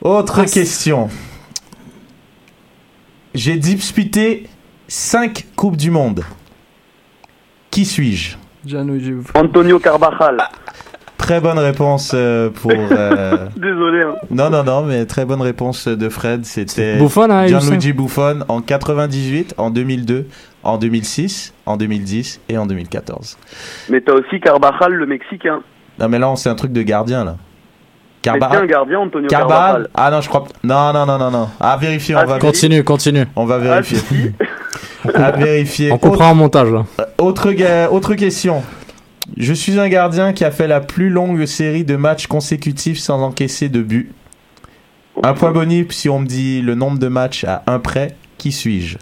Autre Ah, question. J'ai disputé 5 Coupes du Monde. Qui suis-je? Antonio Carvajal. Très bonne réponse euh, pour. euh, Désolé. Hein. Non, non, non, mais très bonne réponse de Fred. C'était Buffon, hein, Gianluigi Buffon en 98, en 2002, en 2006, en 2010 et en 2014. Mais t'as aussi Carvajal, le Mexicain. Non, mais là, on- c'est un truc de gardien, là. C'est un Carbaral gardien, Antonio Carvajal. Ah non, je crois. Non, non, non, non, non. À vérifier, on Ah, va. Continue, continue. On va Ah, vérifier. À vérifier. On coupera en montage là. Autre, ga- autre question. Je suis un gardien qui a fait la plus longue série de matchs consécutifs sans encaisser de but. Un point bonus si on me dit le nombre de matchs à un près. Qui suis-je?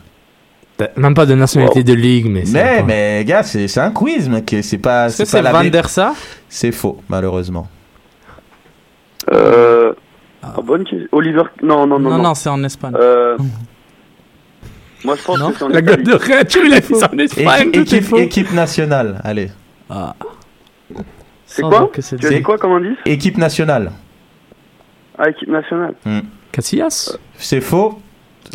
Même pas de nationalité de ligue, mais. c'est Mais, mais gars, c'est un quiz, mec. C'est pas. Est-ce que pas c'est la Van der Sar C'est faux, malheureusement. Euh, ah, bonne question. Oliver. Non, non, non. Non, non. non, c'est en Espagne. Euh, Moi, je pense Non que c'est en La gueule de tu l'as dit ça en Espagne, Équipe, équipe nationale, allez. Ah. C'est quoi c'est- Tu as dit quoi comme indice Équipe nationale. Ah, équipe nationale. Casillas C'est faux.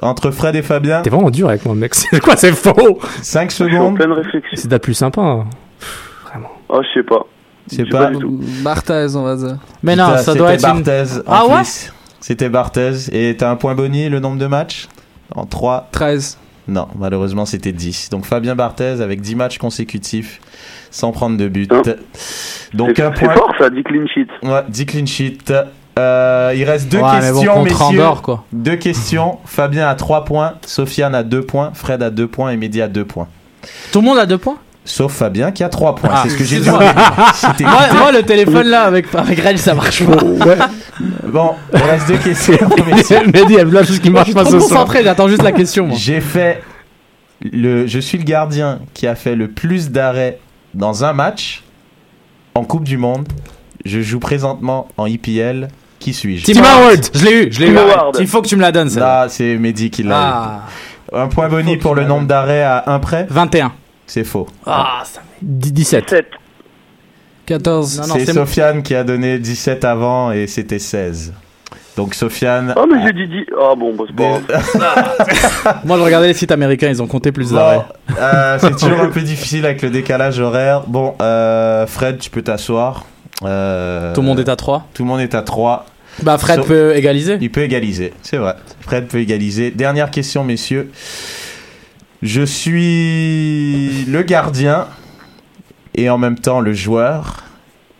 Entre Fred et Fabien, T'es vraiment dur avec moi, mec. C'est quoi, c'est faux 5 Je suis en secondes. C'est date plus sympa. hein. Oh, je sais pas. C'est Je sais pas. tout. Barthez, on va dire. Mais non, ça doit être C'était une. Barthez. en Ah ouais. C'était Barthez. Et t'as un point boni, le nombre de matchs En 3. 13. Non, malheureusement, c'était 10. Donc Fabien Barthez avec 10 matchs consécutifs sans prendre de but. Hein Donc C'est un c'est point. fort, ça, dit clean sheet. Ouais, 10 clean sheet. Euh, il reste deux Ouais, mais bon, questions, messieurs. Andorre, quoi. Deux questions. Fabien a 3 points, Sofiane a 2 points, Fred a 2 points et Mehdi a 2 points. Tout le monde a deux points? Sauf Fabien qui a 3 points. Ah, c'est ce que j'ai dit. moi, moi, le téléphone là avec, avec Reg, ça marche pas. Bon, il reste deux questions. Mehdi, il y a plein de choses qui je suis pas ce soir. concentré, j'attends juste la question, moi. J'ai fait le, je suis le gardien qui a fait le plus d'arrêts dans un match en Coupe du Monde. Je joue présentement en IPL. Qui suis-je Tim Howard Je l'ai eu, je l'ai eu. Tim Howard. Il faut que tu me la donnes, celle-là. Là, c'est Mehdi qui l'a. Ah, eu. Un point boni pour le nombre d'arrêts à un près. 21. C'est faux. Ah, ça 17. 7. 14. Non, non, C'est c'est Sofiane qui a donné 17 avant et c'était 16. Donc Sofiane. Oh, mais j'ai dit 10. Ah, bon, bah, c'est pas grave. Moi, je regardais les sites américains, ils ont compté plus d'arrêts. euh, c'est toujours un peu difficile avec le décalage horaire. Bon, euh, Fred, tu peux t'asseoir. Euh, Tout le monde est à 3. Tout le monde est à 3. Bah, Fred peut égaliser. Il peut égaliser, c'est vrai. Fred peut égaliser. Dernière question, messieurs. Je suis le gardien et en même temps le joueur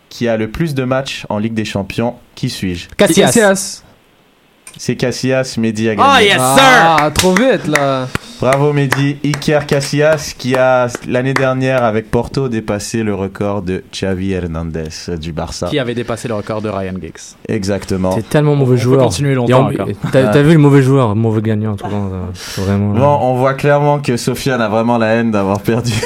qui a le plus de matchs en Ligue des Champions. Qui suis-je? Cassias. C'est Casillas, Mehdi a gagné. Oh, yes, sir Ah, trop vite, là. Bravo Mehdi. Iker Casillas qui a l'année dernière avec Porto dépassé le record de Xavi Hernandez du Barça. Qui avait dépassé le record de Ryan Giggs. Exactement. T'es tellement mauvais On joueur. continuer longtemps en-. T'as Ah. vu le mauvais joueur, mauvais gagnant, tout le temps, euh, c'est vraiment. Bon, on voit clairement que Sofiane a vraiment la haine d'avoir perdu.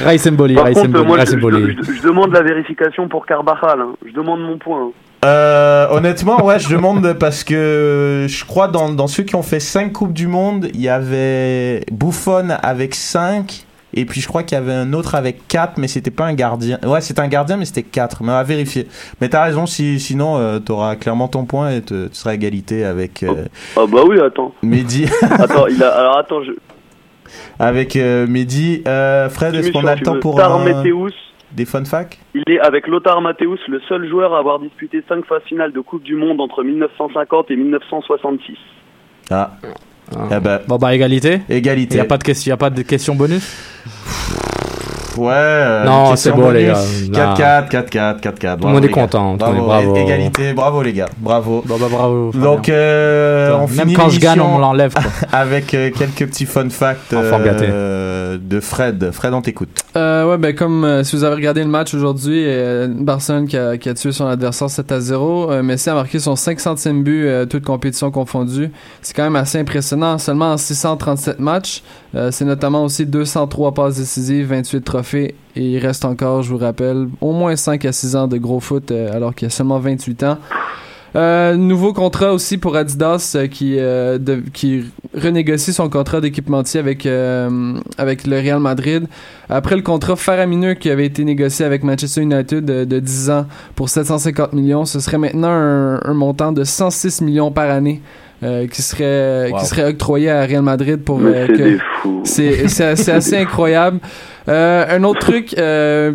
Rice Mboli, Par Rice contre, Mboli. moi, je, Rice Mboli. je- je demande la vérification pour Carvajal. hein. Je demande mon point. Euh, honnêtement, ouais, je demande parce que je crois dans, dans ceux qui ont fait 5 Coupes du Monde, il y avait Buffon avec 5. Et puis je crois qu'il y avait un autre avec 4, mais c'était pas un gardien. Ouais, c'était un gardien, mais c'était 4. Mais à vérifier. Mais t'as raison, si, sinon euh, t'auras clairement ton point et te- tu seras à égalité avec euh, Ah, bah oui, attends. Mehdi. Attends, il a. Alors, attends, je. avec euh, Mehdi. Euh, Fred, est-ce qu'on a le temps pour Tar un- des fun facts il est avec Lothar Matthäus le seul joueur à avoir disputé 5 phases finales de Coupe du Monde entre 1950 et 1966. Ah. Ah. Eh ben, Bon, bah, égalité. Il égalité. n'y a, pas de question- y a pas de question bonus Ouais. euh, Non, c'est bon, les gars. 4-4, 4-4, 4-4. Tout le monde est content, Bravo. bravo. Égalité, bravo les gars, bravo. Bon, bah, bravo. Donc, euh, on Même finit quand je gagne, on l'enlève. avec euh, quelques petits fun facts de Fred. Fred, on t'écoute. Euh, ouais, ben comme euh, si vous avez regardé le match aujourd'hui, euh, Barcelone qui a, qui a tué son adversaire 7 à 0. Euh, Messi a marqué son 500e but, euh, toute compétition confondue. C'est quand même assez impressionnant. Seulement en 637 matchs. Euh, c'est notamment aussi 203 passes décisives, 28 trophées. Et il reste encore, je vous rappelle, au moins 5 à 6 ans de gros foot euh, alors qu'il a seulement 28 ans. Euh, nouveau contrat aussi pour Adidas euh, qui, euh, de- qui renégocie son contrat d'équipementier avec, avec le Real Madrid. Après le contrat faramineux qui avait été négocié avec Manchester United de, de 10 ans pour 750 millions, ce serait maintenant un, un montant de 106 millions par année qui, serait, Wow. qui serait octroyé à Real Madrid pour c'est assez incroyable. Euh, un autre truc, euh,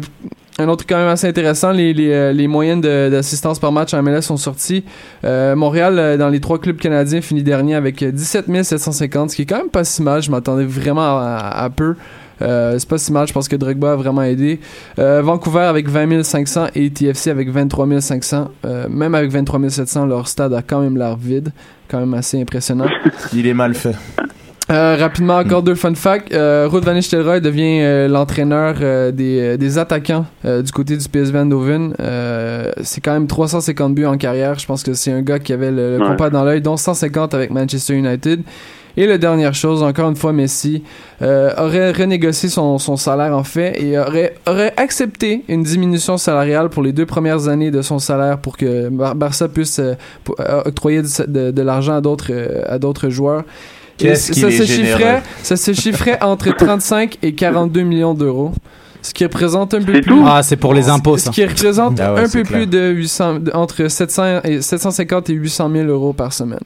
un autre quand même assez intéressant, les, les, euh, les moyennes d'assistance par match en MLS sont sorties. Montréal, dans les trois clubs canadiens, finit dernier avec euh, 17 750, ce qui est quand même pas si mal. Je m'attendais vraiment à, peu. Euh, c'est pas si mal, je pense que Drogba a vraiment aidé. Vancouver avec 20 500 et TFC avec 23 500. Euh, même avec 23 700, leur stade a quand même l'air vide. Quand même assez impressionnant. Il est mal fait. Euh, rapidement, encore deux fun facts. Euh, Ruud van Nistelrooy devient euh, l'entraîneur euh, des, euh, des attaquants euh, du côté du PSV Eindhoven. Euh, c'est quand même 350 buts en carrière. Je pense que c'est un gars qui avait le, le Ouais. compas dans l'œil, dont 150 avec Manchester United. Et la dernière chose, encore une fois, Messi euh, aurait renégocié son, son salaire en fait et aurait, aurait accepté une diminution salariale pour les deux premières années de son salaire pour que Bar- Barça puisse euh, pour- octroyer du- de, de l'argent à d'autres à d'autres joueurs. Et Qu'est-ce qu'il ça est se chiffrait, ça se chiffrait entre 35 et 42 millions d'euros, ce qui représente un peu plus. tout? Ah, c'est pour les impôts, Ce ça. qui représente Ah ouais, un peu clair. plus de 800, de- entre 700 et 750 et 800 000 euros par semaine.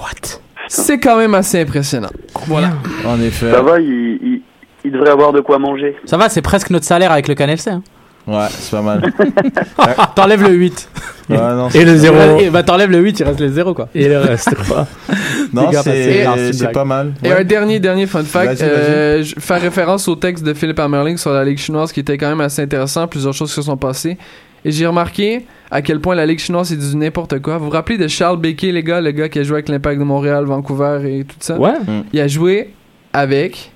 What? C'est quand même assez impressionnant. Voilà. En effet. Ça va, il, il, il devrait avoir de quoi manger. Ça va, c'est presque notre salaire avec le CanFC. Hein. Ouais, c'est pas mal. T'enlèves le 8. Ouais, non, Et le zéro. Et bah, t'enlèves le 8, il reste les 0, quoi. Et le reste, quoi. non, c'est pas mal. Et un dernier, dernier fun fact, euh, je faire référence au texte de Philippe Amerling sur la Ligue chinoise qui était quand même assez intéressant, plusieurs choses se sont passées. Et j'ai remarqué à quel point la Ligue chinoise c'est du n'importe quoi. Vous vous rappelez de Charles Becquet, les gars, le gars qui a joué avec l'Impact de Montréal, Vancouver et tout ça? Ouais. Il a joué avec,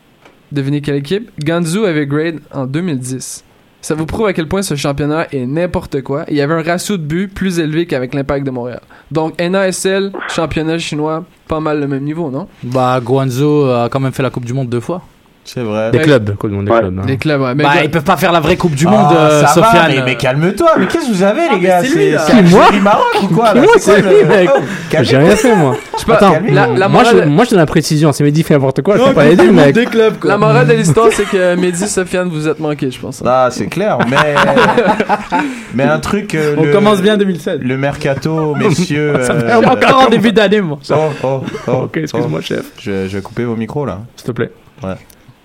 devinez quelle équipe? Ganzu avec Grade en 2010. Ça vous prouve à quel point ce championnat est n'importe quoi. Il y avait un ratio de buts plus élevé qu'avec l'Impact de Montréal. Donc NASL, championnat chinois, pas mal le même niveau, non? Bah, Guangzhou a quand même fait la Coupe du Monde deux fois. C'est vrai. Des Ouais. clubs, quoi, des Ouais. clubs. hein. Les clubs, ouais. Mais bah, ils peuvent pas faire la vraie Coupe du Ah, Monde, euh, ça va, Sofiane. mais, mais calme-toi. Mais qu'est-ce que vous avez, les mais gars c'est Qui, moi Maroc ou quoi là Moi, C'est quoi, lui, mec. Oh. J'ai rien fait, moi. je sais pas, Attends, moi, je, moi, je donne la précision. C'est Mehdi fait n'importe quoi, je peux pas l'aider, mec. Des clubs, la morale de l'histoire, c'est que Mehdi, Sofiane, vous êtes manqués, je pense. Ah, c'est clair, mais mais un truc. euh, On le- commence bien 2016. Le mercato, messieurs. Ça fait euh, encore en début d'année, moi. Oh, oh, oh, Ok, excuse-moi, oh. chef. Je, vais couper vos micros là. S'il te plaît.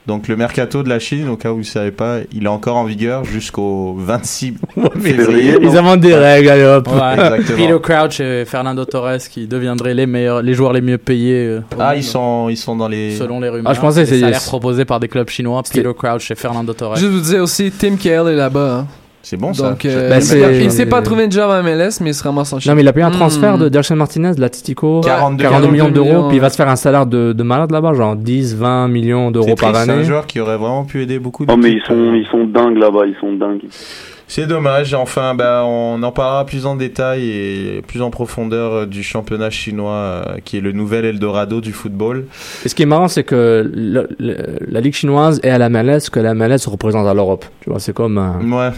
Donc le mercato de la Chine, au cas où vous ne savez pas, il est encore en vigueur jusqu'au 26 Février, Ils inventent des règles, allez hop. Ouais. Crouch et Fernando Torres qui deviendraient les meilleurs, les joueurs les mieux payés. euh, Ah, ils sont, ils sont dans les. Selon les rumeurs. Ah, je pensais c'est- salaires proposés par des clubs chinois. Peter Crouch et Fernando Torres. Juste vous dire aussi, Tim Cahill est là-bas. hein. C'est bon ça. Donc, euh, Ben, il- c'est- il s'est pas trouvé une job à MLS, mais il se ramasse en Chine. Non, mais il a payé un Hmm. transfert de Delson Martinez de l'Atletico. 42 42 millions d'euros, millions, puis il va ouais. se faire un salaire de, de malade là-bas, genre 10, 20 millions C'est d'euros par triste, c'est un année. joueur qui aurait vraiment pu aider beaucoup Oh, mais ils d'équipes. sont, ils sont dingues là-bas, ils sont dingues. C'est dommage. Enfin, ben, on en parlera plus en détail et plus en profondeur euh, du championnat chinois, euh, qui est le nouvel Eldorado du football. Et ce qui est marrant, c'est que le- le- la Ligue chinoise est à la MLS, que la MLS représente à l'Europe. Tu vois, c'est comme un, Ouais.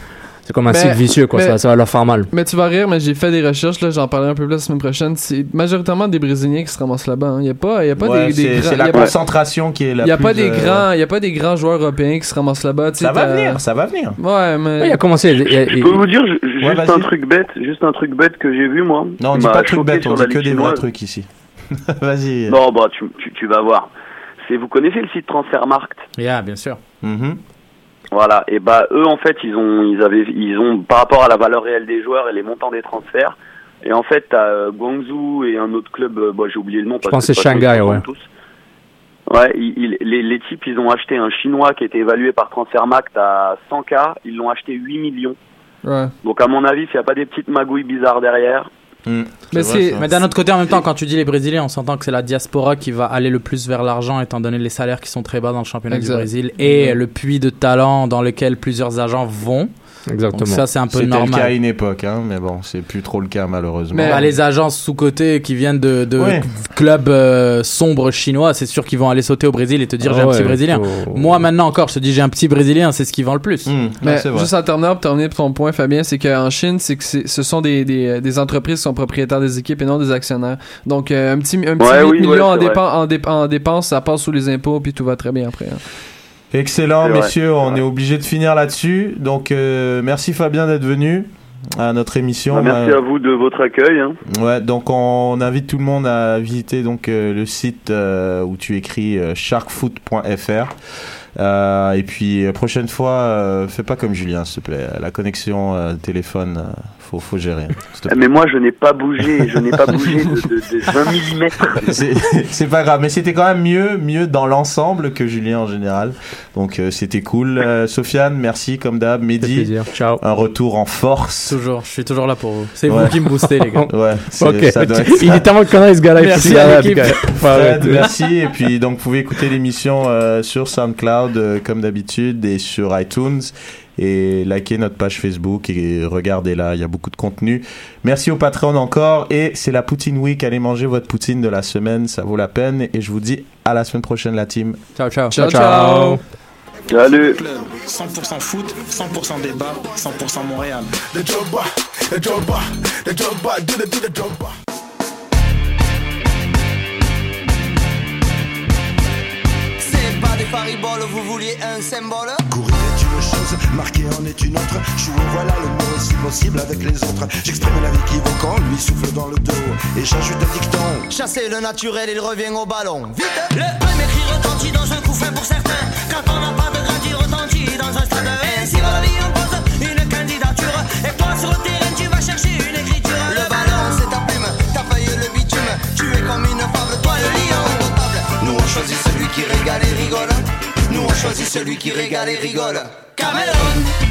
C'est comme un Mais- cycle vicieux, quoi. mais- Ça, ça va leur faire mal. Mais tu vas rire, mais j'ai fait des recherches, là, j'en parlerai un peu plus la semaine prochaine. C'est majoritairement des Brésiliens qui se ramassent là-bas. hein. Il n'y a pas, il y a pas Ouais, des, grands. c'est la y a pas- concentration qui est la il y a plus, pas des euh, grands, il y a pas des grands joueurs européens qui se ramassent là-bas. Ça va venir, ça va venir. Ouais, mais. Ouais, il a commencé. il- il- Je peux vous dire ju- juste un truc bête, juste un truc bête que j'ai vu moi. Non, on dit pas de trucs choqué bêtes, on dit que des vrais trucs ici. Vas-y. Non, bah tu, tu, tu vas voir. C'est vous connaissez le site Transfermarkt? Yeah, bien sûr. Mhm. Voilà, et bah eux en fait ils ont ils avaient ils ont par rapport à la valeur réelle des joueurs et les montants des transferts. Et en fait t'as euh, Guangzhou et un autre club, euh, bah, j'ai oublié le nom. parce pense que c'est Shanghai, ouais. tous. Ouais, les, les types ils ont acheté un chinois qui était évalué par Transfermarkt à 100K, ils l'ont acheté 8 millions. Ouais. Donc à mon avis s'il n'y a pas des petites magouilles bizarres derrière. Mm. Mais vrai. Mais d'un autre côté, en même temps, quand tu dis les Brésiliens, on s'entend que c'est la diaspora qui va aller le plus vers l'argent, étant donné les salaires qui sont très bas dans le championnat Exact. du Brésil et le puits de talent dans lequel plusieurs agents vont. Exactement. Donc ça, c'est un peu C'était le cas à normal. une époque, hein, mais bon, c'est plus trop le cas malheureusement. Mais- Bah, les agences sous-côté qui viennent de, de Ouais. clubs euh, sombres chinois, c'est sûr qu'ils vont aller sauter au Brésil et te dire Ah j'ai un petit Brésilien. Moi maintenant encore, je te dis j'ai un petit Brésilien, c'est ce qui vend le plus. Non, Mais vrai. juste en terminant, pour terminer ton point, Fabien, c'est qu'en Chine, c'est que c'est- ce sont des, des, des entreprises qui sont propriétaires des équipes et non des actionnaires. Donc, euh, un petit, un petit Ouais, 8 oui, ouais, millions en, c'est vrai. dépen- en, dép- en dépenses, ça passe sous les impôts, puis tout va très bien après. hein. Excellent, messieurs, on est obligé de finir là-dessus. Donc, euh, merci Fabien d'être venu à notre émission. Bah, merci Euh, à vous de votre accueil. Hein. Ouais, donc on invite tout le monde à visiter donc euh, le site euh, où tu écris sharkfoot.fr. Et puis prochaine fois, fais pas comme Julien, s'il te plaît. La connexion téléphone, faut, faut gérer. hein, plaît. Mais moi, je n'ai pas bougé, je n'ai pas bougé de, de, de 20 mm. C'est pas grave, mais c'était quand même mieux, mieux dans l'ensemble que Julien en général. Donc euh, c'était cool. Euh, Sofiane, merci comme d'hab. Mehdi, plaisir. Ciao. un retour en force. Toujours, je suis toujours là pour vous. C'est Ouais. vous qui me boostez, les gars. Ouais, c'est- Ok. ça doit être Il est tellement connu ce gars-là. Merci à Fred, merci. Et puis, donc, vous pouvez écouter l'émission euh, sur SoundCloud, euh, comme d'habitude, et sur iTunes. Et liker notre page Facebook et regardez là, il y a beaucoup de contenu. Merci au Patreon encore. Et c'est la Poutine Week. Allez manger votre poutine de la semaine, ça vaut la peine. Et je vous dis à la semaine prochaine, la team. Ciao, ciao. Ciao, Ciao. ciao. Salut. Club 100% foot, 100% débat, 100% Montréal. Fariboles, vous vouliez un symbole Courir est une chose, marquer en est une autre. Jouer, voilà le mot est possible avec les autres. J'exprime la vie qui quand lui souffle dans le dos. Et j'ajoute un dicton. Chasser le naturel, il revient au ballon. Vite Le premier cri retentit dans un coup fin pour certains. Quand on n'a pas de grain, il retentit dans un stade. Ainsi va la vie, choisit celui qui régale et rigole. Nous, on choisit celui qui régale et rigole. Cameroun